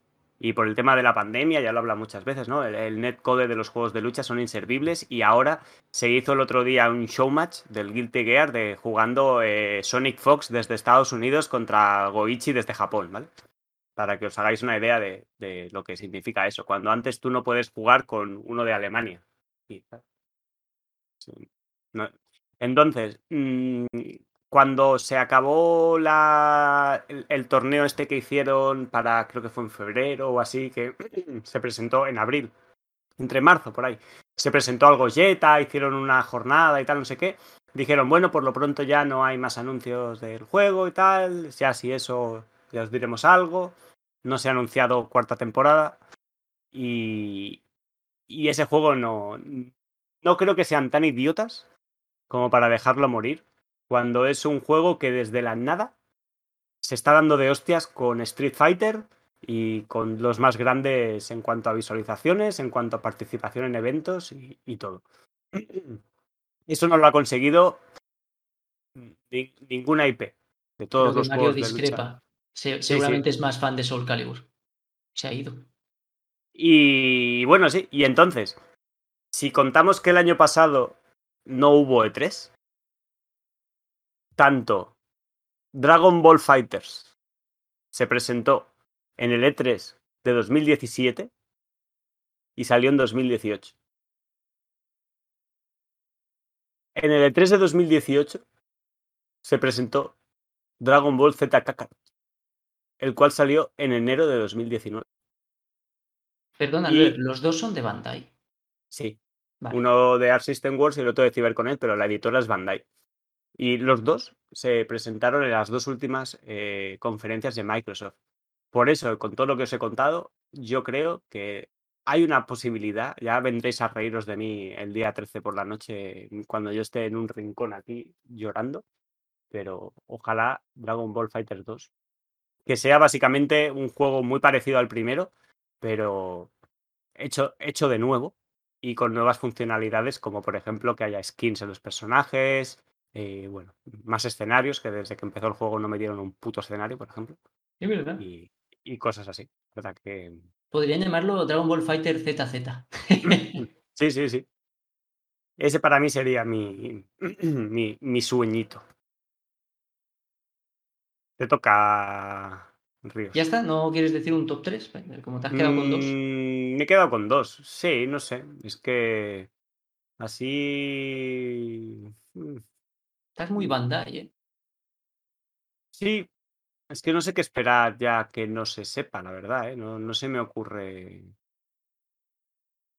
Y por el tema de la pandemia, ya lo habla muchas veces, ¿no? El, el netcode de los juegos de lucha son inservibles y ahora se hizo el otro día un showmatch del Guilty Gear de jugando eh, Sonic Fox desde Estados Unidos contra Goichi desde Japón, ¿vale? Para que os hagáis una idea de, de lo que significa eso. Cuando antes tú no puedes jugar con uno de Alemania. Entonces, mm, cuando se acabó la, el, el torneo este que hicieron para, creo que fue en febrero o así, que se presentó en abril, entre marzo por ahí, se presentó algo Jetta, hicieron una jornada y tal, no sé qué. Dijeron, bueno, por lo pronto ya no hay más anuncios del juego y tal, ya si eso ya os diremos algo. No se ha anunciado cuarta temporada y, y ese juego no, no creo que sean tan idiotas como para dejarlo morir cuando es un juego que desde la nada se está dando de hostias con Street Fighter y con los más grandes en cuanto a visualizaciones, en cuanto a participación en eventos y, y todo. Eso no lo ha conseguido ni- ninguna IP de todos Creo que los Mario juegos discrepa. Se- seguramente es más fan de Soul Calibur. Se ha ido. Y bueno, sí, y entonces, si contamos que el año pasado no hubo E3, tanto Dragon Ball Fighters se presentó en el E3 de 2017 y salió en 2018. En el E3 de 2018 se presentó Dragon Ball Z Kakarot, el cual salió en enero de 2019. Perdona, Y- los dos son de Bandai. Sí, Vale. uno de Art System Wars y el otro de CyberConnect, pero la editora es Bandai. Y los dos se presentaron en las dos últimas eh, conferencias de Microsoft. Por eso, con todo lo que os he contado, yo creo que hay una posibilidad, ya vendréis a reíros de mí el día 13 por la noche, cuando yo esté en un rincón aquí llorando, pero ojalá Dragon Ball Fighter 2, que sea básicamente un juego muy parecido al primero, pero hecho, hecho de nuevo y con nuevas funcionalidades, como por ejemplo que haya skins en los personajes, eh, bueno, más escenarios, que desde que empezó el juego no me dieron un puto escenario, por ejemplo, Es verdad. y, y cosas así. ¿Verdad que Podrían llamarlo Dragon Ball Fighter ZZ. Sí, sí, sí. Ese para mí sería mi, mi, mi sueñito. Te toca, Ríos. ¿Ya está? ¿No quieres decir un top 3? Como te has quedado con dos. Mm, Me he quedado con dos. Sí, no sé. Es que así. mm, Estás muy Bandai, ¿eh? Sí, es que no sé qué esperar ya que no se sepa, la verdad, ¿eh? No, no se me ocurre.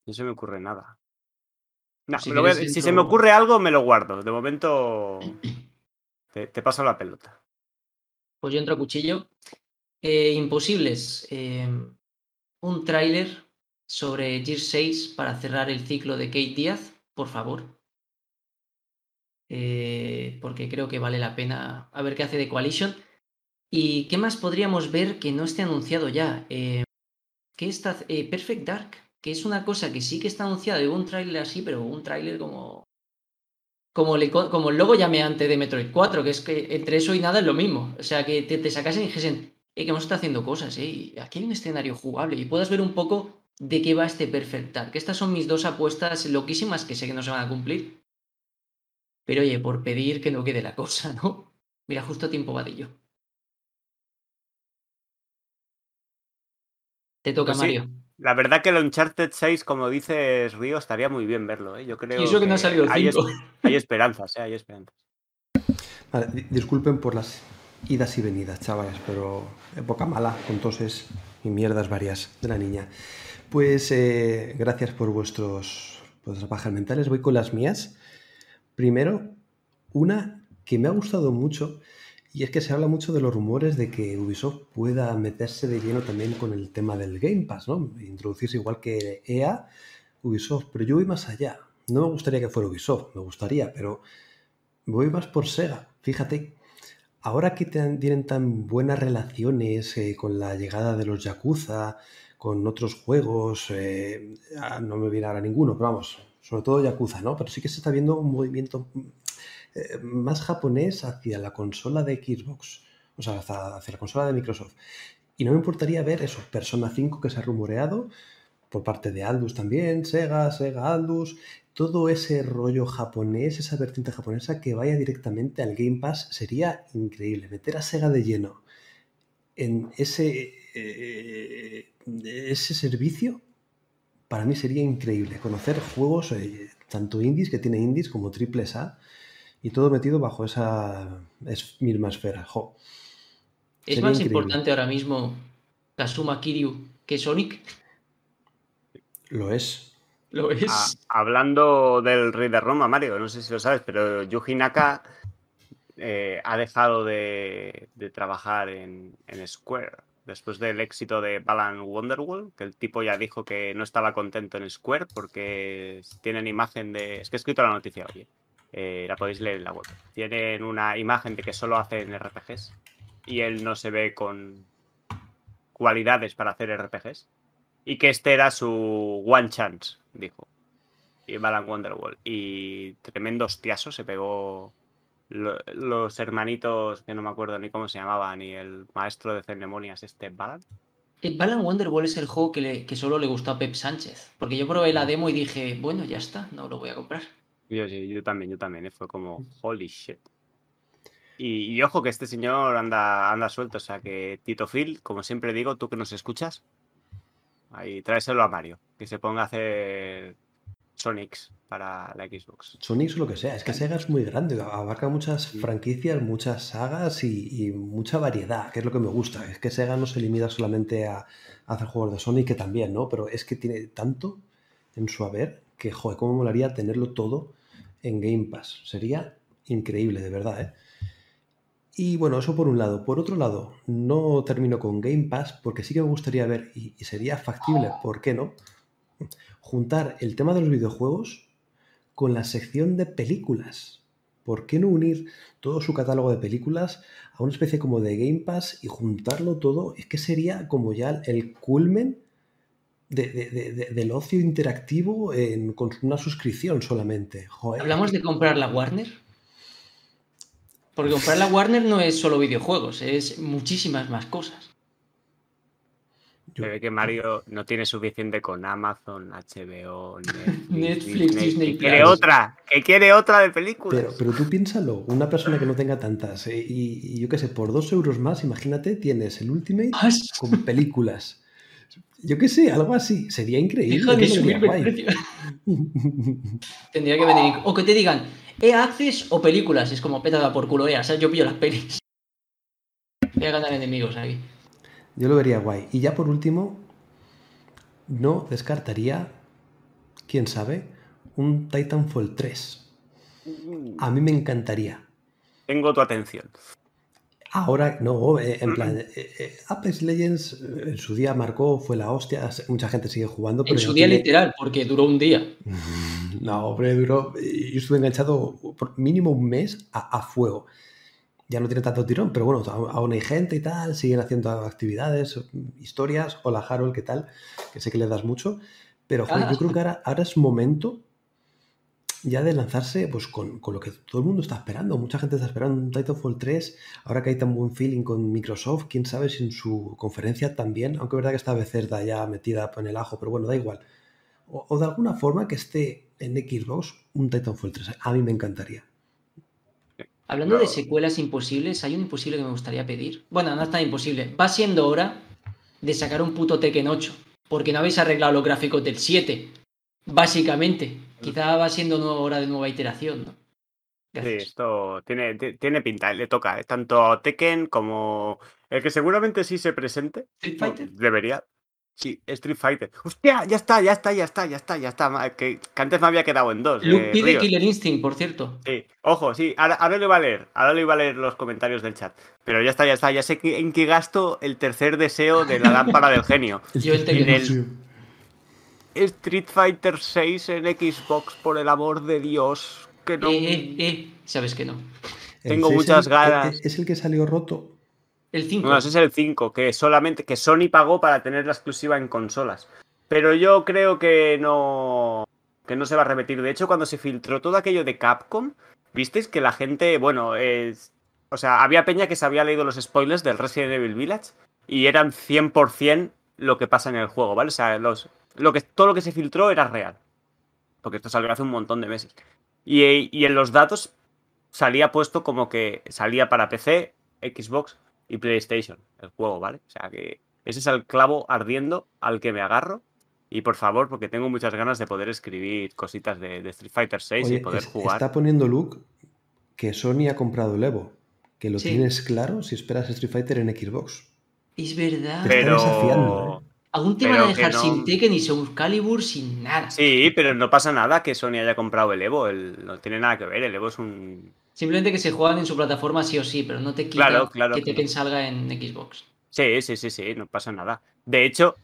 No se me ocurre nada. No, Si voy a- si se me ocurre algo, me lo guardo. De momento te, te paso la pelota. Pues yo entro a cuchillo. Eh, imposibles. eh, un tráiler sobre Gear 6 para cerrar el ciclo de Kate Díaz, por favor. Eh, porque creo que vale la pena a ver qué hace de Coalition. ¿Y qué más podríamos ver que no esté anunciado ya? Eh, ¿Qué está? eh, Perfect Dark, que es una cosa que sí que está anunciada. Hubo un tráiler así, pero un tráiler como como, co- como el logo llameante de Metroid 4, que es que entre eso y nada es lo mismo. O sea, que te, te sacasen y dijesen, eh, que hemos estado haciendo cosas, eh, y aquí hay un escenario jugable y puedas ver un poco de qué va este Perfect Dark. Estas son mis dos apuestas loquísimas que sé que no se van a cumplir. Pero oye, por pedir que no quede la cosa, ¿no? Mira, justo a tiempo vadillo. Te toca, Pues sí. La verdad que el Uncharted 6, como dices, Río, estaría muy bien verlo, ¿eh? Yo creo Y eso que no ha salido el hay, es- 5. hay esperanzas, ¿eh? Hay esperanzas. Vale, di- disculpen por las idas y venidas, chavales, pero época mala, con toses y mierdas varias de la niña. Pues eh, gracias por vuestros vuestras bajas mentales. Voy con las mías. Primero, una que me ha gustado mucho y es que se habla mucho de los rumores de que Ubisoft pueda meterse de lleno también con el tema del Game Pass, ¿no? Introducirse igual que EA, Ubisoft. Pero yo voy más allá. No me gustaría que fuera Ubisoft, me gustaría, pero voy más por Sega. Fíjate, ahora que tienen tan buenas relaciones eh, con la llegada de los Yakuza, con otros juegos, eh, ah, no me viene ahora ninguno, pero vamos, sobre todo Yakuza, ¿no? Pero sí que se está viendo un movimiento eh, más japonés hacia la consola de Xbox, o sea, hacia, la consola de Microsoft. Y no me importaría ver eso, Persona 5 que se ha rumoreado, por parte de Aldus también, Sega, Sega Aldus, todo ese rollo japonés, esa vertiente japonesa que vaya directamente al Game Pass sería increíble. Meter a Sega de lleno en ese, eh, ese servicio para mí sería increíble. Conocer juegos, eh, tanto indies que tiene indies como triples A, y todo metido bajo esa es- misma esfera. Jo. Es Sería más increíble. importante ahora mismo Kazuma Kiryu que Sonic. Lo es. Lo es. Ah, hablando del Rey de Roma, Mario, no sé si lo sabes, pero Yuji Naka eh, ha dejado de, de trabajar en, en Square después del éxito de Balan Wonderworld, que el tipo ya dijo que no estaba contento en Square porque tienen imagen de... Es que he escrito la noticia, oye, eh, la podéis leer en la web. Tienen una imagen de que solo hacen RPGs y él no se ve con cualidades para hacer RPGs y que este era su one chance, dijo. Y Balan Wonderworld. Y tremendo hostiazo se pegó lo- los hermanitos, que no me acuerdo ni cómo se llamaban, ni el maestro de ceremonias, este Balan. El Balan Wonderwall es el juego que, le- que solo le gustó a Pep Sánchez. Porque yo probé la demo y dije, bueno, ya está, no lo voy a comprar. Yo, también, yo también, ¿eh? fue como, holy shit. Y, y ojo que este señor anda, anda suelto, o sea que Tito Phil, como siempre digo, tú que nos escuchas, ahí tráeselo a Mario, que se ponga a hacer Sonics para la Xbox. Sonics o lo que sea. Es que Sega es muy grande, abarca muchas franquicias, muchas sagas y, y mucha variedad, que es lo que me gusta. Es que Sega no se limita solamente a, a hacer juegos de Sonic, que también, ¿no? Pero es que tiene tanto en su haber que, joder, cómo molaría tenerlo todo en Game Pass. Sería increíble, de verdad, ¿eh? Y bueno, eso por un lado. Por otro lado, no termino con Game Pass porque sí que me gustaría ver, y, y sería factible, ¿por qué no? Juntar el tema de los videojuegos con la sección de películas. ¿Por qué no unir todo su catálogo de películas a una especie como de Game Pass y juntarlo todo? Es que sería como ya el culmen de, de- de- de- del ocio interactivo en- con una suscripción solamente. Joder. ¿Hablamos de comprar la Warner? Porque comprar la Warner no es solo videojuegos, es muchísimas más cosas. Se ve que Mario no tiene suficiente con Amazon, HBO, Netflix, Netflix, Disney que quiere otra, que quiere otra de películas. Pero, pero tú piénsalo, una persona que no tenga tantas, eh, y, y yo qué sé, por dos euros más, imagínate, tienes el Ultimate con películas. Yo qué sé, algo así. Sería increíble. Deja de subirme el guay. precio. Tendría que venir. O que te digan, ¿e-access o películas? Es como, pétada por culo, EA, o sea, yo pillo las pelis. Voy a ganar enemigos aquí. Yo lo vería guay. Y ya por último, no descartaría, quién sabe, un Titanfall 3. A mí me encantaría. Tengo tu atención. Ahora, no, eh, en plan, eh, eh, Apex Legends en su día marcó, fue la hostia, mucha gente sigue jugando, pero En su día tiene- literal, porque duró un día. No, hombre, duró. Yo estuve enganchado por mínimo un mes a, a fuego. Ya no tiene tanto tirón, pero bueno, aún aún hay gente y tal, siguen haciendo actividades, historias. Hola, Harold, ¿qué tal? Que sé que le das mucho. Pero joder, Ah. yo creo que ahora, ahora es momento ya de lanzarse pues con, con lo que todo el mundo está esperando. Mucha gente está esperando un Titanfall 3. Ahora que hay tan buen feeling con Microsoft, quién sabe si en su conferencia también, aunque es verdad que está Bethesda ya metida en el ajo, pero bueno, da igual. O, o de alguna forma que esté en Xbox un Titanfall 3. A mí me encantaría. Hablando de secuelas imposibles, hay un imposible que me gustaría pedir. Bueno, no es tan imposible. Va siendo hora de sacar un puto Tekken 8. Porque no habéis arreglado los gráficos del 7. Básicamente. Quizá va siendo nu- hora de nueva iteración, ¿no? ¿Qué Sí, esto tiene, ti- tiene pinta, le toca, ¿eh? tanto a Tekken como el que seguramente sí se presente. Street Fighter. Debería. Sí, Street Fighter. ¡Hostia! Ya está, ya está, ya está, ya está, ya está. Que, que antes me había quedado en dos. Luke eh, pide Ríos. Killer Instinct, por cierto. Sí, ojo, sí, ahora, ahora lo iba a leer, ahora lo iba a leer los comentarios del chat. Pero ya está, ya está, ya sé que- en qué gasto el tercer deseo de la lámpara del genio. Yo el Tekken En el- Street Fighter 6 en Xbox, por el amor de Dios. Que no. Eh, eh, eh. Sabes que no. Tengo 6 muchas ganas. Es, es el que salió roto. El 5. No, ese es el 5, que solamente que Sony pagó para tener la exclusiva en consolas. Pero yo creo que no que no se va a repetir. De hecho, cuando se filtró todo aquello de Capcom, visteis que la gente, bueno, es o sea, había peña que se había leído los spoilers del Resident Evil Village y eran 100% lo que pasa en el juego, ¿vale? O sea, los lo que todo lo que se filtró era real. Porque esto salió hace un montón de meses. Y, y en los datos salía puesto como que salía para PC, Xbox y PlayStation, el juego, ¿vale? O sea que ese es el clavo ardiendo al que me agarro. Y por favor, porque tengo muchas ganas de poder escribir cositas de, de Street Fighter 6 y poder es- jugar. está poniendo Luke que Sony ha comprado el Evo. Que lo Sí. tienes claro si esperas Street Fighter en Xbox. Es verdad. Te está desafiando, Pero. ¿eh? Aún te van pero a que dejar no- sin Tekken y Soul Calibur sin nada. Sí, pero no pasa nada que Sony haya comprado el Evo. el- no tiene nada que ver. El Evo es un. Simplemente que se juegan en su plataforma sí o sí, pero no te quita Claro, claro que Tekken salga en Xbox. Sí, sí, sí, sí, no pasa nada. De hecho,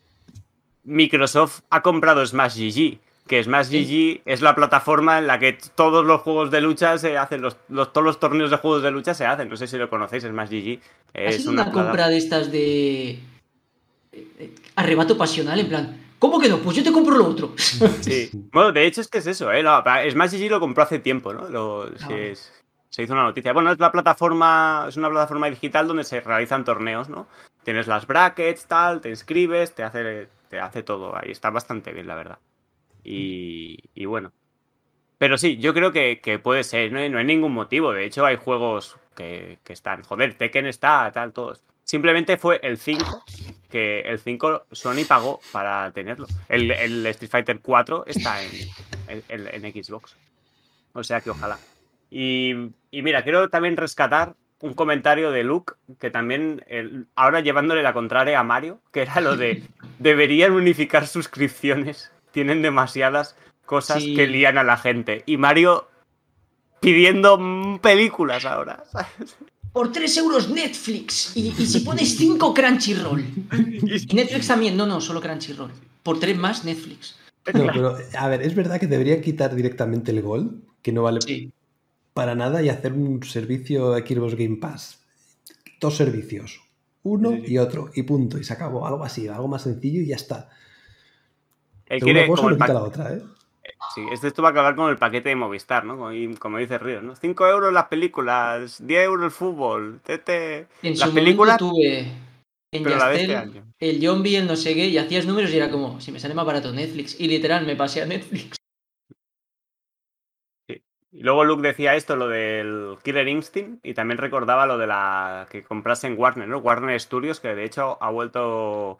Microsoft ha comprado Smash GG, que Smash GG es la plataforma en la que todos los juegos de lucha se hacen, los, los- todos los torneos de juegos de lucha se hacen. No sé si lo conocéis, Smash GG. ¿Ha Es sido una, una, compra de estas de. Eh, arrebato pasional? En plan, ¿cómo que no? Pues yo te compro lo otro. Sí. Bueno, de hecho es que es eso, ¿eh? Pa- Smash GG lo compró hace tiempo, ¿no? Lo- Ah, se, vale. se hizo una noticia. Bueno, es la plataforma, es una plataforma digital donde se realizan torneos, ¿no? Tienes las brackets, tal, te inscribes, te hace, te hace todo. Ahí está bastante bien, la verdad. Y, y bueno. Pero sí, yo creo que, que puede ser, no hay, no hay ningún motivo. De hecho, hay juegos que, que están. Joder, Tekken está, tal, todos. Simplemente fue el 5 que el 5 Sony pagó para tenerlo. El, el Street Fighter 4 está en, en- en Xbox. O sea que ojalá. Y, y mira, quiero también rescatar un comentario de Luke, que también, el- ahora llevándole la contraria a Mario, que era lo de deberían unificar suscripciones. Tienen demasiadas cosas Sí. que lían a la gente. Y Mario pidiendo películas ahora. ¿sabes? Por 3 euros Netflix. Y, y si pones 5 Crunchyroll. Y Netflix también. No, no, solo Crunchyroll. Por 3 más Netflix. No, pero a ver, es verdad que deberían quitar directamente el gol, que no vale Sí. para nada, y hacer un servicio Xbox Game Pass. Dos servicios, uno Sí, sí. y otro, y punto, y se acabó. Algo así, algo más sencillo y ya está. Él Pero quiere una cosa como no el quita pa- la otra, ¿eh? Sí, este esto va a acabar con el paquete de Movistar, ¿no? Como, y- como dice Ríos, ¿no? 5 euros las películas, 10 euros el fútbol, tete. En Las su películas, tuve en Yastel este año. el Zombie, el no sé qué, y hacías números y era como, si me sale más barato Netflix. Y literal, me pasé a Netflix. Y luego Luke decía esto, lo del Killer Instinct, y también recordaba lo de la que comprase en Warner, ¿no? Warner Studios, que de hecho ha vuelto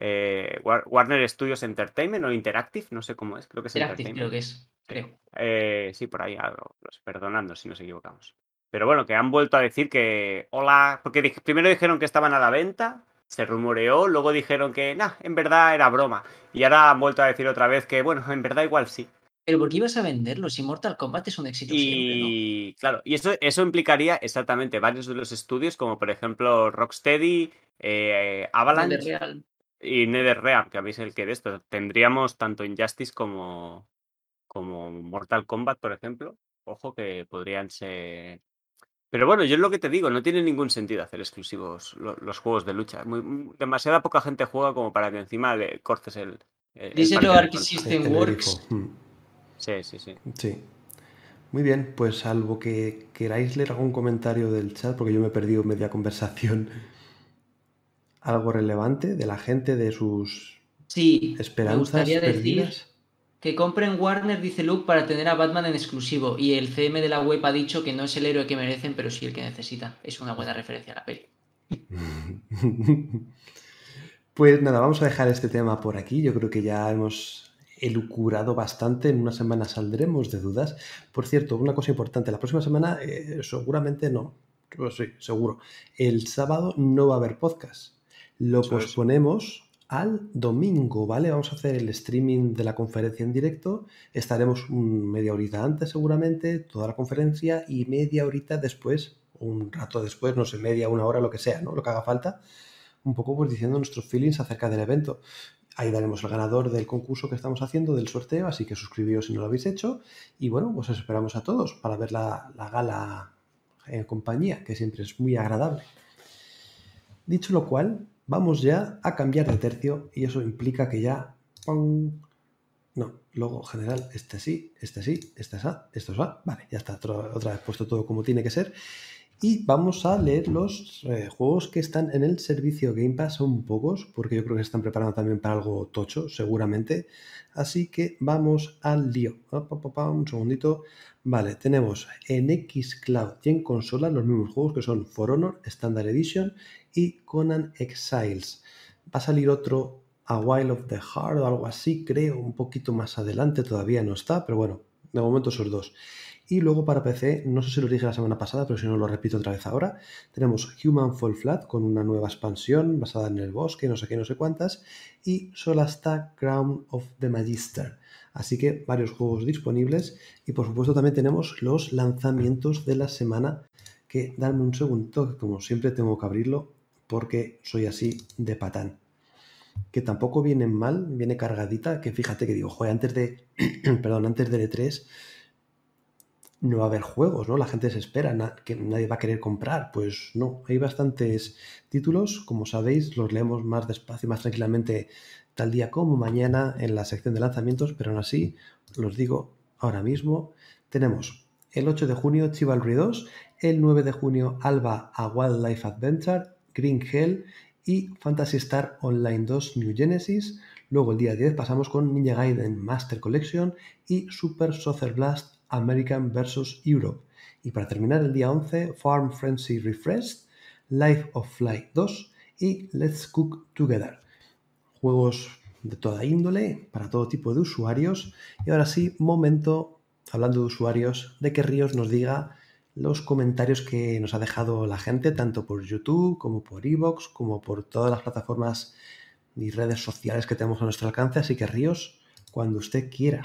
eh, War- Warner Studios Entertainment o Interactive, no sé cómo es, creo que es Interactive creo que es, creo. Eh, sí, por ahí algo, los- perdonando si nos equivocamos. Pero bueno, que han vuelto a decir que hola, porque primero dijeron que estaban a la venta, se rumoreó, luego dijeron que nah, en verdad era broma. Y ahora han vuelto a decir otra vez que bueno, en verdad igual sí. Pero ¿por qué ibas a venderlo si Mortal Kombat es un éxito siempre, ¿no? Y claro, y eso, eso implicaría exactamente varios de los estudios, como por ejemplo Rocksteady, eh, Avalanche Real. Y NetherRealm, que habéis el que de esto. Tendríamos tanto Injustice como, como Mortal Kombat, por ejemplo. Ojo que podrían ser. Pero bueno, yo es lo que te digo, no tiene ningún sentido hacer exclusivos lo- los, juegos de lucha. Muy- muy- demasiada poca gente juega como para que encima le cortes el. el- el Díselo a Arc. System Works. grifo. Mm. Sí, sí, sí. Sí. Muy bien, pues salvo que queráis leer algún comentario del chat, porque yo me he perdido media conversación, algo relevante de la gente, de sus Sí, me esperanzas gustaría decir perdidas. que compren Warner, dice Luke, para tener a Batman en exclusivo. Y el CM de la web ha dicho que no es el héroe que merecen, pero sí el que necesitan. Es una buena referencia a la peli. Pues nada, vamos a dejar este tema por aquí. Yo creo que ya hemos elucurado bastante. En una semana saldremos de dudas. Por cierto, una cosa importante. La próxima semana eh, seguramente no. Pues sí, seguro. El sábado no va a haber podcast. Lo Eso es. posponemos al domingo, ¿vale? Vamos a hacer el streaming de la conferencia en directo. Estaremos un- media horita antes seguramente, toda la conferencia, y media horita después, un rato después, no sé, media, una hora, lo que sea, ¿no? Lo que haga falta un poco pues diciendo nuestros feelings acerca del evento. Ahí daremos el ganador del concurso que estamos haciendo, del sorteo, así que suscribíos si no lo habéis hecho. Y bueno, pues os esperamos a todos para ver la, la gala en compañía, que siempre es muy agradable. Dicho lo cual, vamos ya a cambiar de tercio y eso implica que ya... No, logo general, este sí, este sí, este es A, esto es A. Vale, ya está otra vez puesto todo como tiene que ser. Y vamos a leer los eh, juegos que están en el servicio Game Pass. Son pocos, porque yo creo que se están preparando también para algo tocho, seguramente. Así que vamos al lío. Un segundito. Vale, tenemos en Xcloud y en consola los mismos juegos que son For Honor, Standard Edition y Conan Exiles. Va a salir otro A While of the Heart o algo así, creo, un poquito más adelante, todavía no está, pero bueno, de momento esos dos. Y luego para PC, no sé si lo dije la semana pasada, pero si no lo repito otra vez ahora, tenemos Human Fall Flat con una nueva expansión basada en el bosque, no sé qué, no sé cuántas, y Solasta Crown of the Magister. Así que varios juegos disponibles y por supuesto también tenemos los lanzamientos de la semana que dame un segundo, como siempre tengo que abrirlo porque soy así de patán. Que tampoco viene mal, viene cargadita, que fíjate que digo, joder, antes de, perdón, antes del E3 no va a haber juegos, ¿no? La gente se espera, que nadie va a querer comprar. Pues no, hay bastantes títulos, como sabéis, los leemos más despacio, más tranquilamente, tal día como mañana en la sección de lanzamientos, pero aún así, los digo ahora mismo. Tenemos el 8 de junio Chivalry 2, el 9 de junio Alba a Wildlife Adventure, Green Hell y Fantasy Star Online 2 New Genesis. Luego el día 10 pasamos con Ninja Gaiden Master Collection y Super Soccer Blast American vs. Europe. Y para terminar el día 11, Farm Frenzy Refreshed, Life of Flight 2 y Let's Cook Together. Juegos de toda índole, para todo tipo de usuarios. Y ahora sí, momento, hablando de usuarios, de que Ríos nos diga los comentarios que nos ha dejado la gente, tanto por YouTube como por Evox, como por todas las plataformas y redes sociales que tenemos a nuestro alcance. Así que Ríos, cuando usted quiera.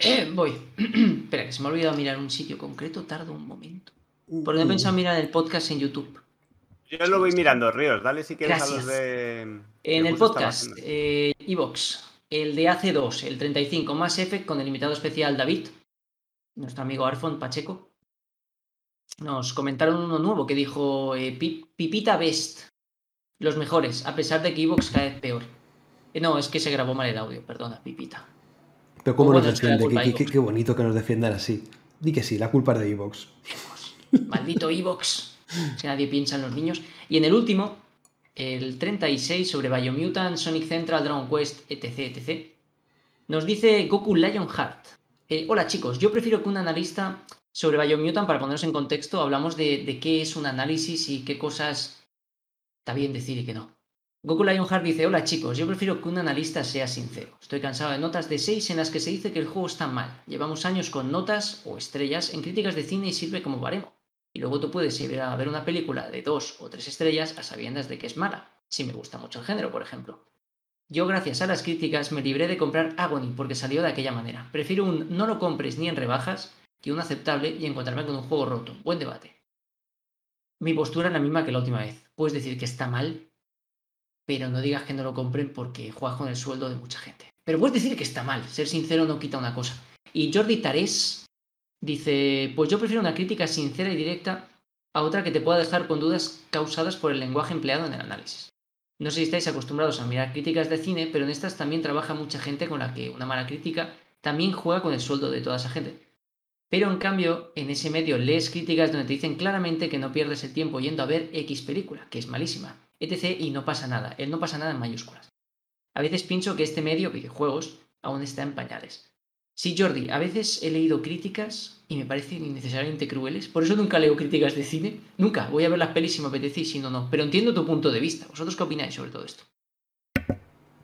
Eh, voy. Espera, que se me ha olvidado mirar un sitio concreto, tardo un momento. Porque he pensado mirar el podcast en YouTube. Yo lo voy mirando, Ríos. Dale si quieres Gracias. a los de. En el podcast, eh, Evox, el de AC2, el 35, Mass Effect con el invitado especial David, nuestro amigo Arfon Pacheco, nos comentaron uno nuevo que dijo eh, Pi- Pipita Best, los mejores, a pesar de que Evox cada vez peor. Eh, no, es que se grabó mal el audio, perdona, Pipita. Pero cómo nos defiende, qué, qué bonito que nos defiendan así. Di que sí, la culpa es de Evox. Maldito Evox. Si nadie piensa en los niños. Y en el último, el 36 sobre Biomutant, Sonic Central, Dragon Quest, etc. etc. Nos dice Goku Lionheart. Eh, hola chicos, yo prefiero que un analista sobre Biomutant, para ponernos en contexto, hablamos de, de qué es un análisis y qué cosas está bien decir y qué no. Goku Lionheart dice, hola chicos, yo prefiero que un analista sea sincero. Estoy cansado de notas de 6 en las que se dice que el juego está mal. Llevamos años con notas o estrellas en críticas de cine y sirve como baremo. Y luego tú puedes ir a ver una película de 2 o 3 estrellas a sabiendas de que es mala, si me gusta mucho el género, por ejemplo. Yo, gracias a las críticas, me libré de comprar Agony porque salió de aquella manera. Prefiero un no lo compres ni en rebajas que un aceptable y encontrarme con un juego roto. Buen debate. Mi postura es la misma que la última vez. Puedes decir que está mal, pero no digas que no lo compren porque juegas con el sueldo de mucha gente. Pero puedes decir que está mal. Ser sincero no quita una cosa. Y Jordi Tarés dice, pues yo prefiero una crítica sincera y directa a otra que te pueda dejar con dudas causadas por el lenguaje empleado en el análisis. No sé si estáis acostumbrados a mirar críticas de cine, pero en estas también trabaja mucha gente con la que una mala crítica también juega con el sueldo de toda esa gente. Pero en cambio, en ese medio lees críticas donde te dicen claramente que no pierdes el tiempo yendo a ver X película, que es malísima, etc. y no pasa nada, el no pasa nada en mayúsculas. A veces pienso que este medio, videojuegos, aún está en pañales. Sí, Jordi, a veces he leído críticas y me parecen innecesariamente crueles, por eso nunca leo críticas de cine. Nunca, voy a ver las pelis si me apetece y si no, no. Pero entiendo tu punto de vista. ¿Vosotros qué opináis sobre todo esto?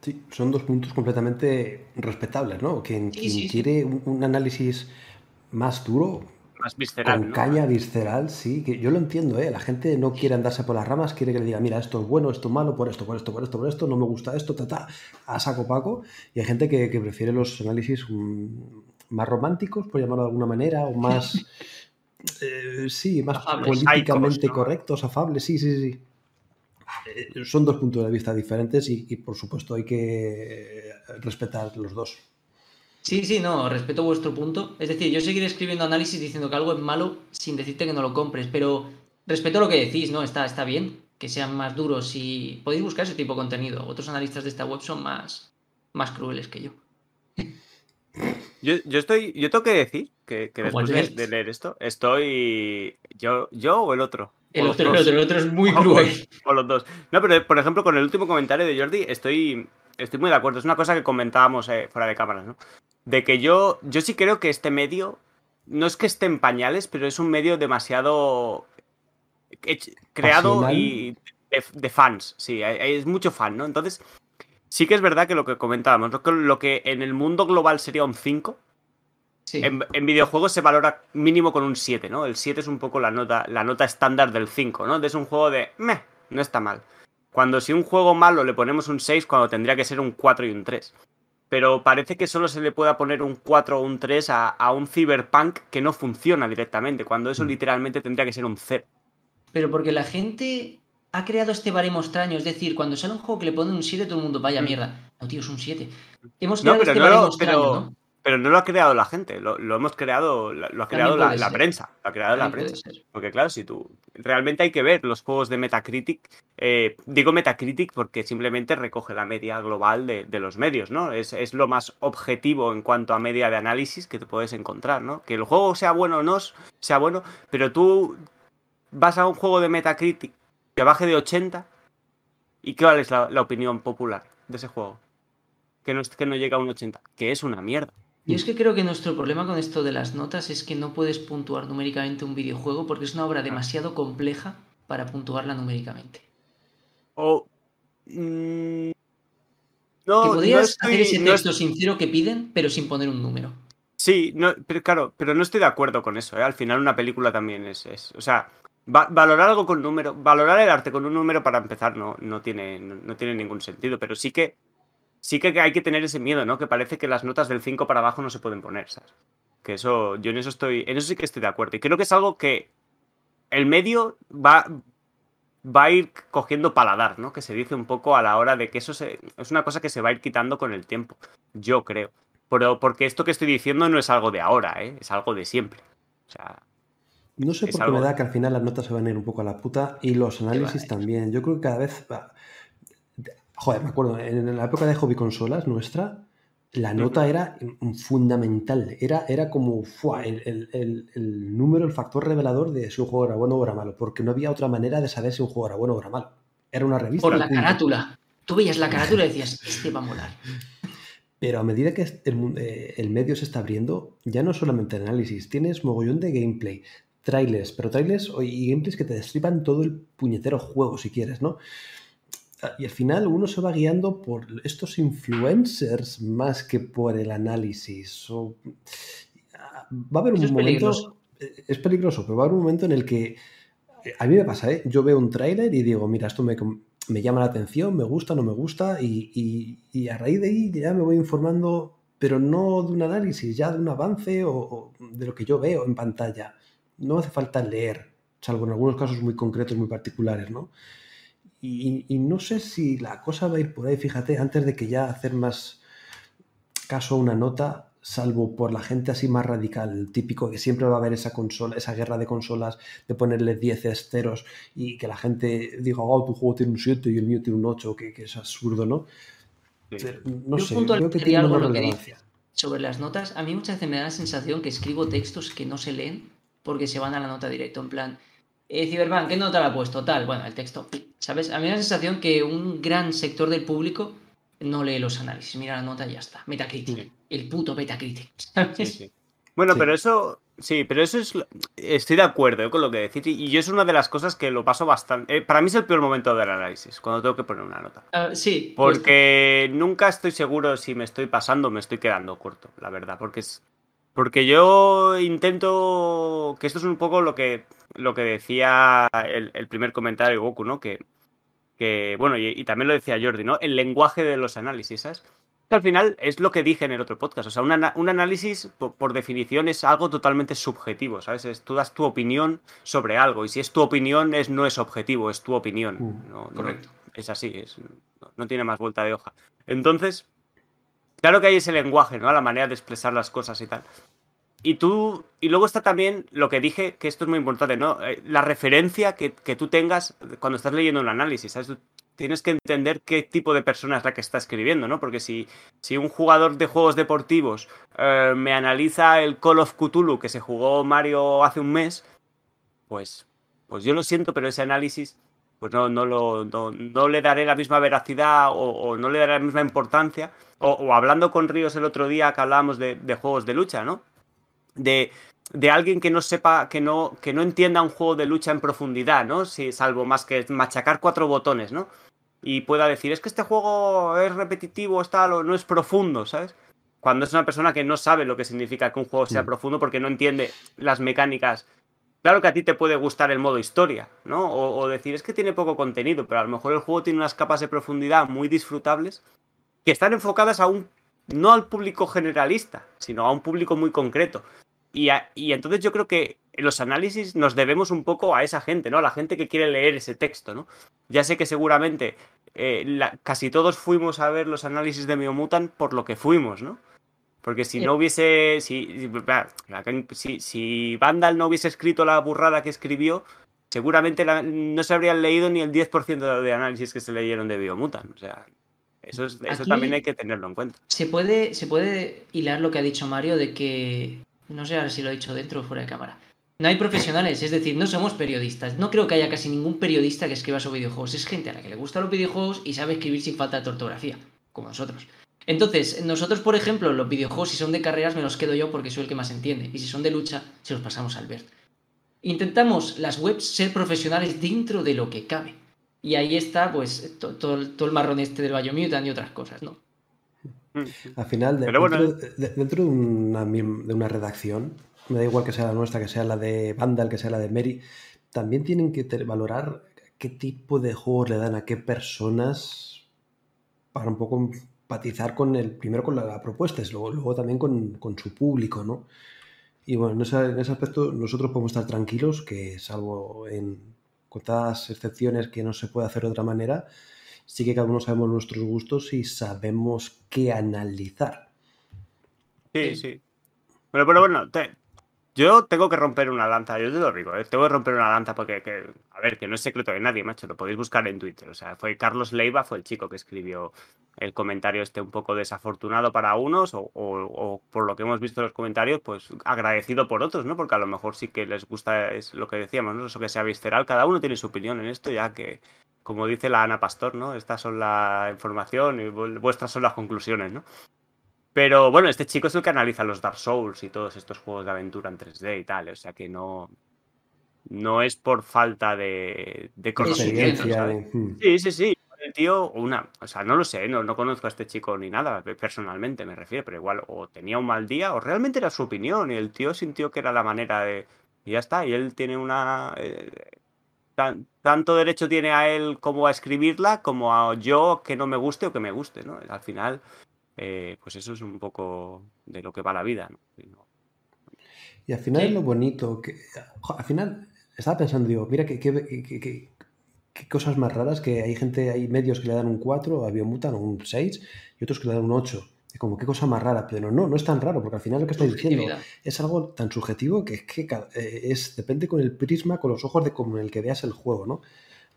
Sí, son dos puntos completamente respetables, ¿no? Quien, Sí, quien sí. quiere un, un análisis más duro, Más visceral. con ¿no? caña visceral, sí, que yo lo entiendo, ¿eh? La gente no quiere andarse por las ramas, quiere que le diga, mira, esto es bueno, esto es malo, por esto, por esto, por esto, por esto, no me gusta esto, ta, ta, a saco paco. Y hay gente que, que prefiere los análisis mm, más románticos, por llamarlo de alguna manera, o más, eh, sí, más Afables. políticamente correctos, afables, sí, sí, sí. Eh, Son dos puntos de vista diferentes y, y, por supuesto hay que respetar los dos. Sí, sí, no, respeto vuestro punto. Es decir, yo seguiré escribiendo análisis diciendo que algo es malo sin decirte que no lo compres, pero respeto lo que decís, ¿no? Está, está bien que sean más duros y podéis buscar ese tipo de contenido. Otros analistas de esta web son más, más crueles que yo. Yo, yo estoy. Yo tengo que decir que, que después de, leer esto, estoy. Yo, yo o el otro. El otro, el otro, el otro es muy O- cruel. O los dos. No, pero por ejemplo, con el último comentario de Jordi, estoy, estoy muy de acuerdo. Es una cosa que comentábamos eh, fuera de cámaras, ¿no? De que yo, yo sí creo que este medio, no es que esté en pañales, pero es un medio demasiado creado Pasional. y de, de fans. Sí, es mucho fan, ¿no? Entonces, sí que es verdad que lo que comentábamos, lo que, lo que en el mundo global sería un 5, Sí. en, en videojuegos se valora mínimo con un 7, ¿no? El 7 es un poco la nota, la nota estándar del 5, ¿no? Es un juego de, meh, no está mal. Cuando si un juego malo le ponemos un 6, cuando tendría que ser un 4 y un 3. Pero parece que solo se le pueda poner un 4 o un 3 a, a un Cyberpunk que no funciona directamente, cuando eso Mm. literalmente tendría que ser un 0. Pero porque la gente ha creado este baremo extraño. Es decir, cuando sale un juego que le ponen un 7, todo el mundo, vaya Mm. mierda. No, tío, es un 7. Hemos No, creado pero este no baremo extraño, ¿no? Pero no lo ha creado la gente, lo, lo hemos creado, lo ha creado la, prensa. Lo ha creado la prensa. Porque claro, si tú realmente hay que ver los juegos de Metacritic, eh, digo Metacritic porque simplemente recoge la media global de, de los medios, ¿no? Es, es lo más objetivo en cuanto a media de análisis que te puedes encontrar, ¿no? Que el juego sea bueno o no sea bueno, pero tú vas a un juego de Metacritic que baje de 80 y ¿cuál es la, la opinión popular de ese juego? Que no, es- que no llega a un 80, que es una mierda. Yo es que creo que nuestro problema con esto de las notas es que no puedes puntuar numéricamente un videojuego porque es una obra demasiado compleja para puntuarla numéricamente. O. que no, no podrías estoy- hacer ese no texto sincero que piden, pero sin poner un número. Sí, no, pero claro, pero no estoy de acuerdo con eso, ¿eh? Al final una película también es, es- o sea, va- valorar algo con número, valorar el arte con un número para empezar no, no tiene, no tiene ningún sentido, pero sí que, sí que hay que tener ese miedo, ¿no? Que parece que las notas del 5 para abajo no se pueden poner, ¿sabes? Que eso, yo en eso estoy, en eso sí que estoy de acuerdo. Y creo que es algo que el medio va, va a ir cogiendo paladar, ¿no? Que se dice un poco a la hora de que eso se, es una cosa que se va a ir quitando con el tiempo, yo creo. Pero porque esto que estoy diciendo no es algo de ahora, ¿eh? Es algo de siempre. O sea, No sé por qué algo- me da que al final las notas se van a ir un poco a la puta y los análisis también. Yo creo que cada vez. va- Joder, me acuerdo, en la época de hobby consolas nuestra, la nota era fundamental. Era, era como ¡fua! el, el- el- el número, el factor revelador de si un juego era bueno o era malo, porque no había otra manera de saber si un juego era bueno o era malo. Era una revista. Por la punto. carátula. Tú veías la carátula y decías, este va a molar. Pero a medida que el, eh, el medio se está abriendo, ya no solamente análisis, tienes mogollón de gameplay, trailers, pero trailers o- y gameplays que te destripan todo el puñetero juego si quieres, ¿no? Ah, Y al final uno se va guiando por estos influencers más que por el análisis. o- ah, Va a haber un es momento. peligroso. eh, Es peligroso, pero va a haber un momento en el que. eh, A mí me pasa, ¿eh? Yo veo un tráiler y digo, mira, esto me, me llama la atención, me gusta, no me gusta, y, y- y a raíz de ahí ya me voy informando, pero no de un análisis, ya de un avance o, o de lo que yo veo en pantalla. No hace falta leer, salvo en algunos casos muy concretos, muy particulares, ¿no? Y, y no sé si la cosa va a ir por ahí, fíjate, antes de que ya hacer más caso a una nota, salvo por la gente así más radical, típico que siempre va a haber esa consola, esa guerra de consolas, de ponerle 10 ceros y que la gente diga, oh, tu juego tiene un 7 y el mío tiene un 8, que, que es absurdo, ¿no? sí. No Yo sé, creo que tiene algo relevancia. Sobre las notas, a mí muchas veces me da la sensación que escribo textos que no se leen porque se van a la nota directo. En plan, eh, Cyberpunk, ¿qué nota le ha puesto? Tal, bueno, el texto, ¿sabes? A mí me da la sensación que un gran sector del público no lee los análisis, mira la nota y ya está. Metacritic, Sí. el puto Metacritic, ¿sabes? Sí, sí. Bueno, Sí. pero eso, sí, pero eso es, estoy de acuerdo eh, con lo que decís y yo es una de las cosas que lo paso bastante. eh, para mí es el peor momento del análisis, cuando tengo que poner una nota. Ah, sí, pues, Porque nunca estoy seguro si me estoy pasando o me estoy quedando corto, la verdad. Porque es. Porque yo intento. Que esto es un poco lo que. Lo que decía el, el primer comentario de Goku, ¿no? Que. que bueno, y, y también lo decía Jordi, ¿no? El lenguaje de los análisis, ¿sabes? Que al final es lo que dije en el otro podcast. O sea, un, ana- un análisis, por, por definición, es algo totalmente subjetivo, ¿sabes? Es, tú das tu opinión sobre algo. Y si es tu opinión, es, no es objetivo, es tu opinión. Mm, No- no- correcto. es así, es, no, no tiene más vuelta de hoja. Entonces, claro que hay ese lenguaje, ¿no? La manera de expresar las cosas y tal. Y tú, y luego está también lo que dije, que esto es muy importante, ¿no? Eh, La referencia que, que tú tengas cuando estás leyendo un análisis, ¿sabes? Tienes que entender qué tipo de persona es la que está escribiendo, ¿no? Porque si, si un jugador de juegos deportivos eh, me analiza el Call of Cthulhu que se jugó Mario hace un mes, pues, pues yo lo siento, pero ese análisis pues no, no, lo, no, no le daré la misma veracidad o, no le daré la misma importancia. O, hablando con Ríos el otro día que hablábamos de juegos de lucha, ¿no? De, de alguien que no sepa, que no, que no entienda un juego de lucha en profundidad, ¿no? Si, salvo más que machacar cuatro botones, ¿no? Y pueda decir, es que este juego es repetitivo, es tal, o no es profundo, ¿sabes? Cuando es una persona que no sabe lo que significa que un juego sea Mm. profundo porque no entiende las mecánicas Claro que a ti te puede gustar el modo historia, ¿no? O, o, decir, es que tiene poco contenido, pero a lo mejor el juego tiene unas capas de profundidad muy disfrutables que están enfocadas a un, no al público generalista, sino a un público muy concreto. Y, a, y entonces yo creo que los análisis nos debemos un poco a esa gente, ¿no? A la gente que quiere leer ese texto, ¿no? Ya sé que seguramente eh, la, casi todos fuimos a ver los análisis de Biomutant por lo que fuimos, ¿no? Porque si no hubiese. Si, si, si, Vandal no hubiese escrito la burrada que escribió, seguramente la, no se habrían leído ni el 10% de análisis que se leyeron de Biomutant. O sea, eso, es, eso también hay que tenerlo en cuenta. Se puede, se puede hilar lo que ha dicho Mario de que. No sé si lo ha dicho dentro o fuera de cámara. No hay profesionales, es decir, no somos periodistas. No creo que haya casi ningún periodista que escriba sobre videojuegos. Es gente a la que le gustan los videojuegos y sabe escribir sin falta de ortografía, como nosotros. Entonces, nosotros, por ejemplo, los videojuegos, si son de carreras, me los quedo yo porque soy el que más entiende. Y si son de lucha, se los pasamos al Albert. Intentamos las webs ser profesionales dentro de lo que cabe. Y ahí está, pues, to- todo, todo el marrón este del Biomutant y otras cosas, ¿no? Al final, de- bueno, dentro, de, dentro de, una, de una redacción, me da igual que sea la nuestra, que sea la de Vandal, que sea la de Mary, también tienen que valorar qué tipo de juegos le dan a qué personas para un poco empatizar con el, primero con la, la propuesta y luego, luego también con, con su público, ¿no? Y bueno, en ese, en ese aspecto nosotros podemos estar tranquilos, que salvo en contadas excepciones que no se puede hacer de otra manera, sí que cada uno sabemos nuestros gustos y sabemos qué analizar. Sí, sí. Pero, pero bueno, yo tengo que romper una lanza, yo te lo digo, ¿eh? tengo que romper una lanza porque, que- a ver, que no es secreto de nadie, macho, lo podéis buscar en Twitter. O sea, fue Carlos Leiva, fue el chico que escribió el comentario este un poco desafortunado para unos o por lo que hemos visto en los comentarios, pues agradecido por otros, ¿no? Porque a lo mejor sí que les gusta, es lo que decíamos, ¿no? Eso que sea visceral, cada uno tiene su opinión en esto, ya que, como dice la Ana Pastor, ¿no? Estas son la información y vu- vuestras son las conclusiones, ¿no? Pero bueno, este chico es el que analiza los Dark Souls y todos estos juegos de aventura en 3D y tal. O sea que no. No es por falta de, de conocimiento. Hmm. Sí, sí, sí. El tío, una. O sea, no lo sé, no, no conozco a este chico ni nada, personalmente me refiero, pero igual o tenía un mal día o realmente era su opinión y el tío sintió que era la manera de. Y ya está, y él tiene una. eh, tan- tanto derecho tiene a él como a escribirla, como a yo que no me guste o que me guste, ¿no? Al final, eh, pues eso es un poco de lo que va la vida, ¿no? Y no- Y al final Sí. es lo bonito, que jo, al final estaba pensando, digo, mira qué, qué- qué- qué- qué cosas más raras, que hay gente, hay medios que le dan un 4 a Biomutant o un 6 y otros que le dan un 8. Como, qué cosa más rara, pero no, no es tan raro, porque al final lo que estáis diciendo es algo tan subjetivo que es que eh, es, depende con el prisma, con los ojos de con el que veas el juego, ¿no?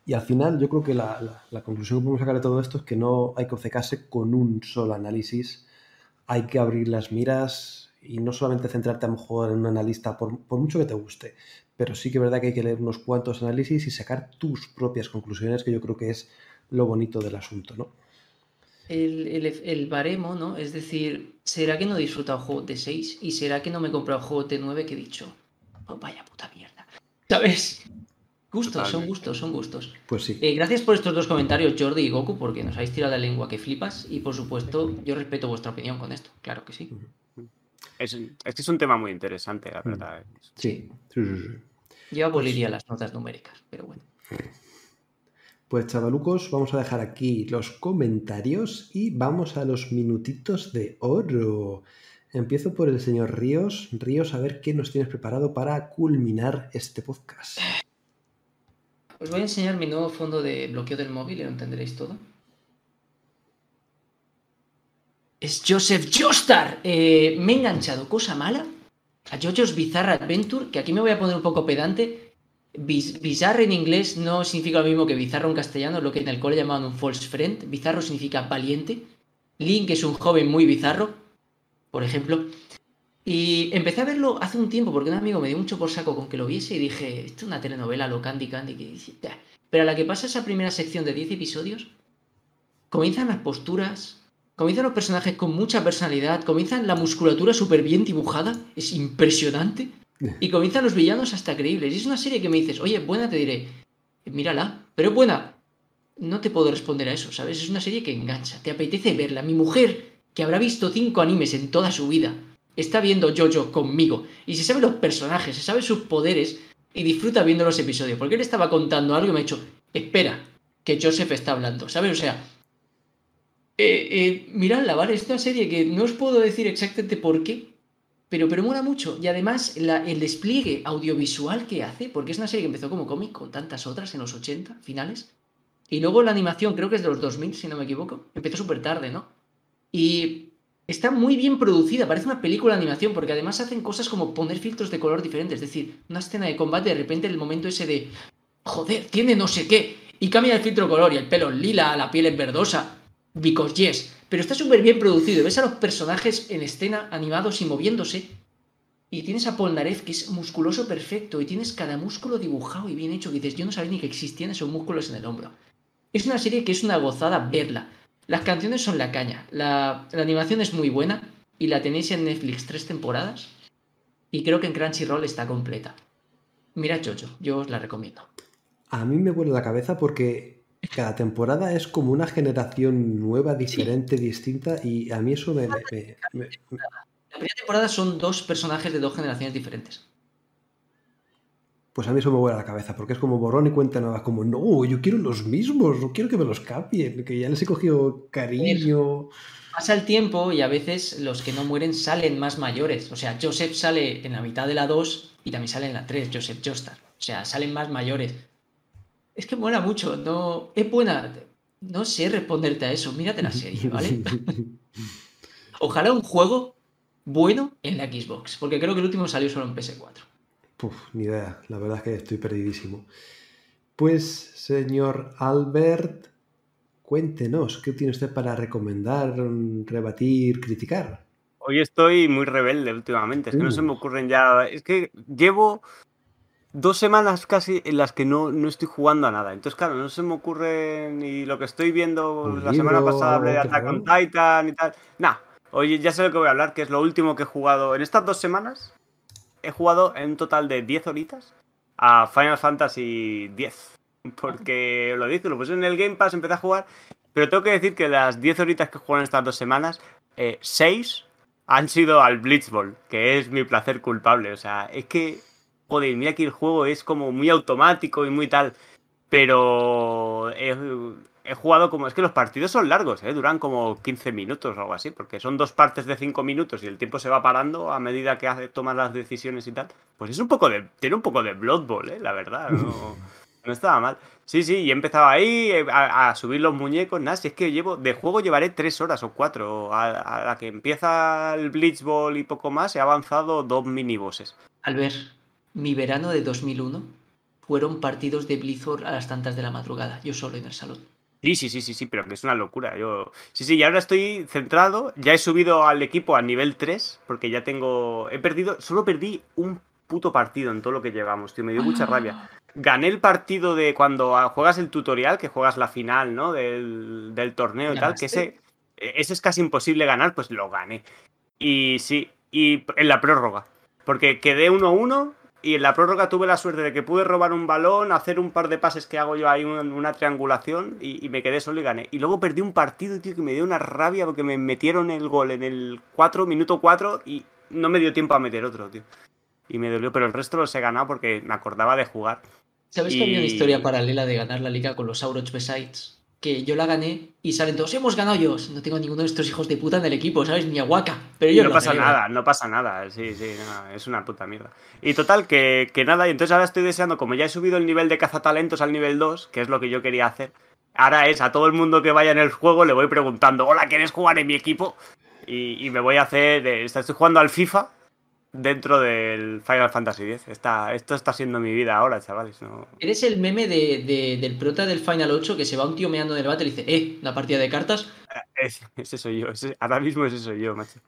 Y al final yo creo que la, la- la conclusión que podemos sacar de todo esto es que no hay que obcecarse con un solo análisis, hay que abrir las miras y no solamente centrarte a lo mejor en un analista, por, por mucho que te guste, pero sí que es verdad que hay que leer unos cuantos análisis y sacar tus propias conclusiones, que yo creo que es lo bonito del asunto, ¿no? El, el, el baremo, ¿no? Es decir, ¿será que no he disfrutado juegos de 6? ¿Y será que no me he comprado juegos de 9 que he dicho? Oh, vaya puta mierda. ¿Sabes? Gustos, son gustos, son gustos. Pues sí. Eh, gracias por estos dos comentarios, Jordi y Goku, porque nos habéis tirado la lengua que flipas. Y por supuesto, yo respeto vuestra opinión con esto, claro que sí. Es, es que es un tema muy interesante, la Mm. verdad. Sí, sí, sí, sí. Yo aboliría las notas numéricas, pero bueno. Pues chavalucos, vamos a dejar aquí los comentarios y vamos a los minutitos de oro. Empiezo por el señor Ríos. Ríos, a ver qué nos tienes preparado para culminar este podcast. Os voy a enseñar mi nuevo fondo de bloqueo del móvil y lo entenderéis todo. Es Joseph Joestar. Eh, me he enganchado, cosa mala, a JoJo's Bizarre Adventure, que aquí me voy a poner un poco pedante. Biz- bizarre en inglés no significa lo mismo que bizarro en castellano, lo que en el cole llamaban un false friend. Bizarro significa valiente. Link es un joven muy bizarro, por ejemplo. Y empecé a verlo hace un tiempo porque un amigo me dio mucho por saco con que lo viese y dije, esto es una telenovela, lo Candy Candy. Pero a la que pasa esa primera sección de 10 episodios, comienzan las posturas, comienzan los personajes con mucha personalidad, comienzan la musculatura súper bien dibujada, es impresionante. Y comienzan los villanos hasta creíbles. Y es una serie que me dices, oye, buena, te diré, mírala, pero buena. No te puedo responder a eso, ¿sabes? Es una serie que engancha, te apetece verla. Mi mujer, que habrá visto cinco animes en toda su vida, está viendo Jojo conmigo y se sabe los personajes, se sabe sus poderes y disfruta viendo los episodios. Porque él estaba contando algo y me ha dicho, espera, que Joseph está hablando, ¿sabes? O sea, eh, eh, miradla, ¿vale? Es una serie que no os puedo decir exactamente por qué, pero, pero mola mucho. Y además el despliegue audiovisual que hace, porque es una serie que empezó como cómic con tantas otras en los 80, finales. Y luego la animación, creo que es de los 2000, si no me equivoco. Empezó súper tarde, ¿no? Y está muy bien producida, parece una película de animación, porque además hacen cosas como poner filtros de color diferentes. Es decir, una escena de combate, de repente el momento ese de, joder, tiene no sé qué, y cambia el filtro de color, y el pelo lila, la piel es verdosa, because yes. Pero está súper bien producido, ves a los personajes en escena animados y moviéndose. Y tienes a Polnareff, que es musculoso perfecto, y tienes cada músculo dibujado y bien hecho, que dices, yo no sabía ni que existían esos músculos en el hombro. Es una serie que es una gozada verla. Las canciones son la caña, la, la animación es muy buena, y la tenéis en Netflix tres temporadas, y creo que en Crunchyroll está completa. Mira Jojo, yo os la recomiendo. A mí me vuelve la cabeza porque cada temporada es como una generación nueva, diferente, distinta, y a mí eso me, me- me- me- La primera temporada son dos personajes de dos generaciones diferentes. pues a mí eso me vuela la cabeza, porque es como borrón y cuenta nueva, como no, yo quiero los mismos, no quiero que me los cambien, que ya les he cogido cariño. Pasa el tiempo y a veces los que no mueren salen más mayores. O sea, Joseph sale en la mitad de la 2 y también sale en la 3, Joseph Joestar. O sea, salen más mayores. Es que mola mucho, no. Es buena. No sé responderte a eso. Mírate la serie, ¿vale? Ojalá un juego bueno en la Xbox, porque creo que el último salió solo en PS4. Puf, ni idea, la verdad es que estoy perdidísimo. Pues, señor Albert, cuéntenos, ¿qué tiene usted para recomendar, rebatir, criticar? Hoy estoy muy rebelde últimamente, es que no se me Uh. ocurren ya. Es que llevo dos semanas casi en las que no, no estoy jugando a nada. Entonces, claro, no se me ocurre ni lo que estoy viendo. ¿Un La semana pasada hablé de Attack on? Titan y tal. Nah, oye, ya sé lo que voy a hablar, que es lo último que he jugado. En estas dos semanas he jugado en un total de 10 horitas a Final Fantasy X. Porque lo dije, lo puse en el Game Pass, empecé a jugar. Pero tengo que decir que las 10 horitas que he jugado en estas dos semanas, 6 han sido al Blitzball, que es mi placer culpable. O sea, es que, joder, mira que el juego es como muy automático y muy tal. Pero he, he jugado como. Es que los partidos son largos, ¿eh? duran como 15 minutos o algo así, porque son dos partes de 5 minutos y el tiempo se va parando a medida que hace, tomas las decisiones y tal. Pues es un poco de. Tiene un poco de Blood Bowl, ¿eh? la verdad. No, no estaba mal. Sí, sí, y he empezado ahí eh, a, a subir los muñecos. Nada, si es que llevo. De juego llevaré 3 horas o 4. A, a la que empieza el Blitzball y poco más, he avanzado dos minibosses. Albert, mi verano de 2001 fueron partidos de Blizzard a las tantas de la madrugada, yo solo en el salón. Sí, sí, sí, sí, sí, pero que es una locura. Yo. Sí, sí, y ahora estoy centrado. Ya he subido al equipo a nivel 3, porque ya tengo. He perdido. Solo perdí un puto partido en todo lo que llevamos, tío. Me dio mucha rabia. Gané el partido de cuando ah, juegas el tutorial, que juegas la final, ¿no? Del, del torneo y tal, que ese, ese es casi imposible ganar, pues lo gané. Y sí, y en la prórroga. Porque quedé 1-1 y en la prórroga tuve la suerte de que pude robar un balón, hacer un par de pases que hago yo ahí, una, una triangulación, y, y me quedé solo y gané. Y luego perdí un partido, tío, que me dio una rabia porque me metieron el gol en el 4, minuto 4, y no me dio tiempo a meter otro, tío. Y me dolió, pero el resto los he ganado porque me acordaba de jugar. ¿Sabes que había una historia paralela de ganar la liga con los Auroch Besides? Que yo la gané y salen todos, hemos ganado yo. No tengo ninguno de estos hijos de puta en el equipo, ¿sabes? Ni a Waka. Pero yo no lo pasa nada, no pasa nada. Sí, sí, no, es una puta mierda. Y total, que, que nada, y entonces ahora estoy deseando, como ya he subido el nivel de cazatalentos al nivel 2, que es lo que yo quería hacer, ahora es a todo el mundo que vaya en el juego le voy preguntando, hola, ¿quieres jugar en mi equipo? Y, y me voy a hacer, de- estoy jugando al FIFA dentro del Final Fantasy X. Está, esto está siendo mi vida ahora, chavales. No, Eres el meme de, de- del prota del Final 8 que se va un tío meando en el battle y dice, eh, la partida de cartas. ese, ese soy yo, ese- ahora mismo ese soy yo, macho.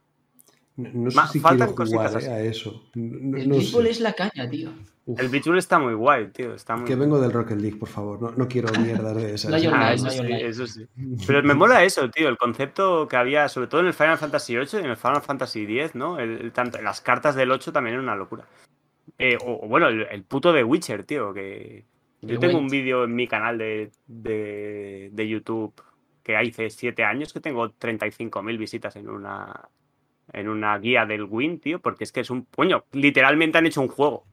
No, no sé Ma- si faltan quiero jugar cositas eh, así. a eso. No, El no sé. es la caña, tío. Uf, El Blitzball está muy guay, tío. Está muy que vengo del Rocket League, por favor. No, no quiero mierdas de esas. Ah, eso sí, eso sí. Pero me mola eso, tío, el concepto que había, sobre todo en el Final Fantasy VIII y en el Final Fantasy X, ¿no? El, el tanto, las cartas del 8 también eran una locura. Eh, o, o bueno, el, el puto de Witcher, tío, que... Yo tengo un vídeo en mi canal de, de, de YouTube que hace 7 años que tengo 35.000 visitas en una en una guía del Win, tío, porque es que es un... Coño, literalmente han hecho un juego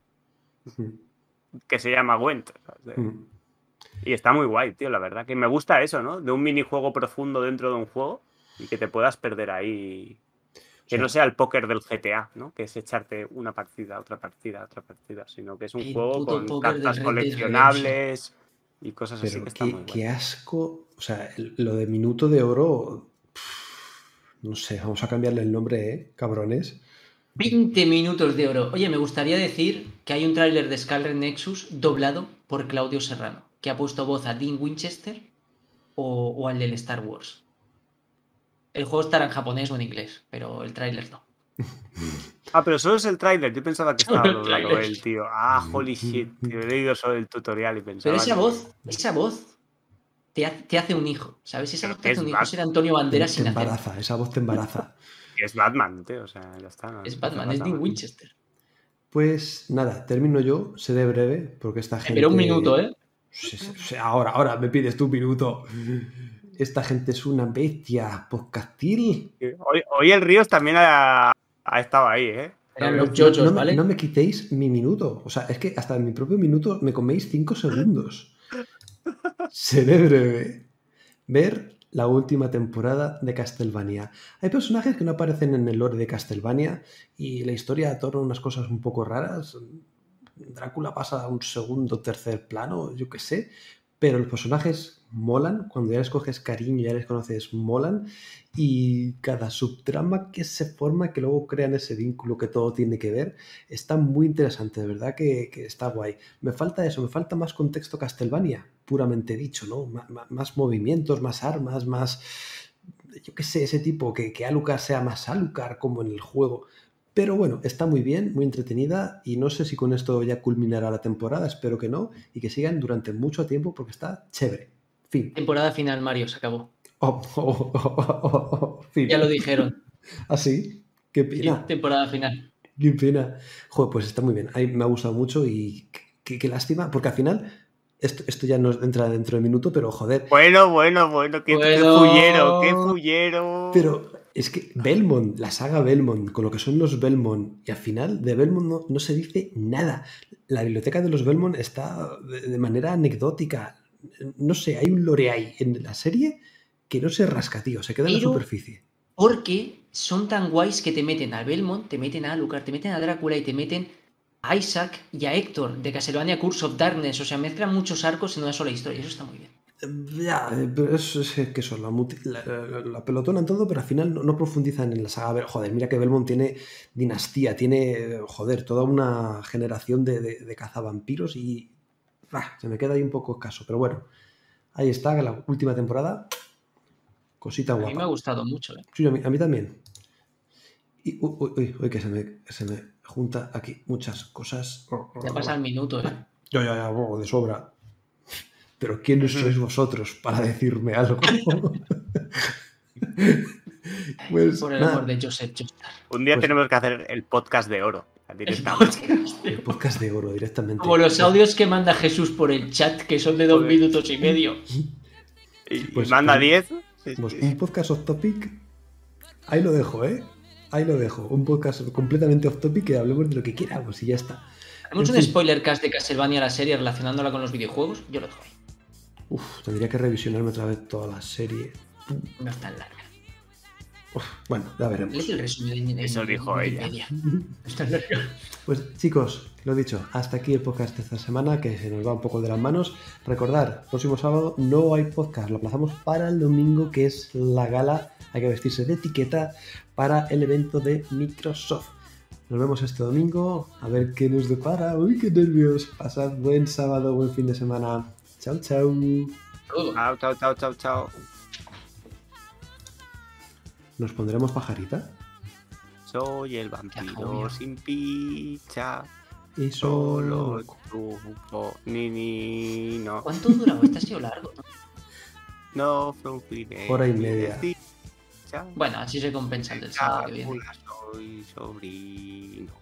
que se llama Gwent. Y está muy guay, tío, la verdad. Que me gusta eso, ¿no? De un minijuego profundo dentro de un juego y que te puedas perder ahí. Que Sí. no sea el póker del GTA, ¿no? Que es echarte una partida, otra partida, otra partida, sino que es un El juego con cartas coleccionables y cosas así que está qué, muy qué asco. O sea, lo de Minuto de Oro. pff, No sé, vamos a cambiarle el nombre, ¿eh? Cabrones. 20 minutos de oro. Oye, me gustaría decir que hay un tráiler de Scarlet Nexus doblado por Claudio Serrano, que ha puesto voz a Dean Winchester o, o al del Star Wars. El juego estará en japonés o en inglés, pero el tráiler no. Ah, pero solo es el tráiler. Yo pensaba que estaba el doblado él, tío. Ah, holy shit. He leído solo el tutorial y pensaba. Pero esa que- voz, esa voz te, ha- te hace un hijo, ¿sabes? Esa Pero voz te hace es un hijo. El Antonio Te, Banderas te sin hacer. embaraza, esa voz te embaraza. que es Batman, tío. O sea, ya está. no- Es Batman, es Dean. Winchester. Pues nada, termino yo. Seré breve porque esta gente. Pero un minuto, ¿eh? Ahora, ahora me pides tú un minuto. Esta gente es una bestia podcastil. Hoy, hoy el Ríos también ha, ha estado ahí, ¿eh? Eran No- los yoyos, no, me- ¿vale? no me quitéis mi minuto. O sea, es que hasta en mi propio minuto me coméis cinco segundos. Seré breve. Ver la última temporada de Castlevania. Hay personajes que no aparecen en el lore de Castlevania y la historia torna unas cosas un poco raras. Drácula pasa a un segundo, tercer plano, yo qué sé. Pero los personajes molan, cuando ya les coges cariño, ya les conoces, molan. Y cada subtrama que se forma, que luego crean ese vínculo que todo tiene que ver, está muy interesante, de verdad que, está guay. Me falta eso, me falta más contexto Castlevania, puramente dicho, ¿no? Más, movimientos, más armas, más. Yo qué sé, ese tipo, que, que sea más Alucard como en el juego. Pero bueno, está muy bien, muy entretenida y no sé si con esto ya culminará la temporada, espero que no, y que sigan durante mucho tiempo porque está chévere. Fin. Temporada final, Mario, se acabó. Oh, oh, oh, oh, oh, oh, fin. Ya lo dijeron. Así, qué pena. Temporada final. Qué pena. Joder, pues está muy bien. Ay, me ha gustado mucho y qué, qué lástima, porque al final, esto, esto ya no entra dentro de minuto, pero joder. Bueno, bueno, bueno, qué, qué Bueno. fullero, qué fullero. Pero es que Belmont, la saga Belmont, con lo que son los Belmont, y al final de Belmont no, no se dice nada. La biblioteca de los Belmont está de, de manera anecdótica. No sé, hay un lore ahí en la serie que no se rasca, tío, se queda en la superficie. Porque son tan guays que te meten a Belmont, te meten a Alucard, te meten a Drácula y te meten a Isaac y a Héctor de Castlevania Curse of Darkness. O sea, mezclan muchos arcos en una sola historia. Eso está muy bien. Ya, eh, pero eso es que eso, la, la, la- la pelotonan todo, pero al final no, no profundizan en la saga. Joder, mira que Belmont tiene dinastía, tiene, eh, joder, toda una generación de, de, de cazavampiros y ah, se me queda ahí un poco escaso. Pero bueno, ahí está, la última temporada. Cosita A mí me ha guapa. gustado mucho. ¿eh? Sí, a mí, a mí también. Y, uy, uy, uy, uy, que se me, se me junta aquí muchas cosas. Ya pasa el minuto. ¿eh? Ya, ya, ya, de sobra. Pero ¿quiénes sois vosotros para decirme algo? pues Por el nada, amor de Joseph Joestar. Un día Pues- tenemos que hacer el podcast de oro. El Directamente. podcast. el podcast de oro directamente. Como los audios que manda Jesús por el chat, que son de dos Joder. minutos y medio. Y, Pues- manda pues- 10. Pues un podcast off topic. Ahí lo dejo, ¿eh? Ahí lo dejo. Un podcast completamente off topic que hablemos de lo que queramos y ya está. ¿Haremos En un fin. spoiler cast de Castlevania la serie relacionándola con los videojuegos? Yo lo dejo ahí. Uf, tendría que revisionarme otra vez toda la serie. No es tan larga. Uf, bueno, ya veremos. Léete el resumen Eso dijo ella. Es. Pues chicos, lo dicho, hasta aquí el podcast de esta semana, que se nos va un poco de las manos. Recordar, próximo sábado no hay podcast, lo aplazamos para el domingo, que es la gala, hay que vestirse de etiqueta para el evento de Microsoft. Nos vemos este domingo, a ver qué nos depara. Uy, qué nervios. Pasad buen sábado, buen fin de semana. Chao, chao. Chao, chao, chao, chao, chao. ¿Nos pondremos pajarita? Soy el vampiro sin picha. Y Solo solo... truco. Ni, ni, no. ¿Cuánto duraba? Este ha sido largo. ¿no? No, frumpiré. Hora y media. Bueno, así se compensa el del sábado que viene. Soy sobrino.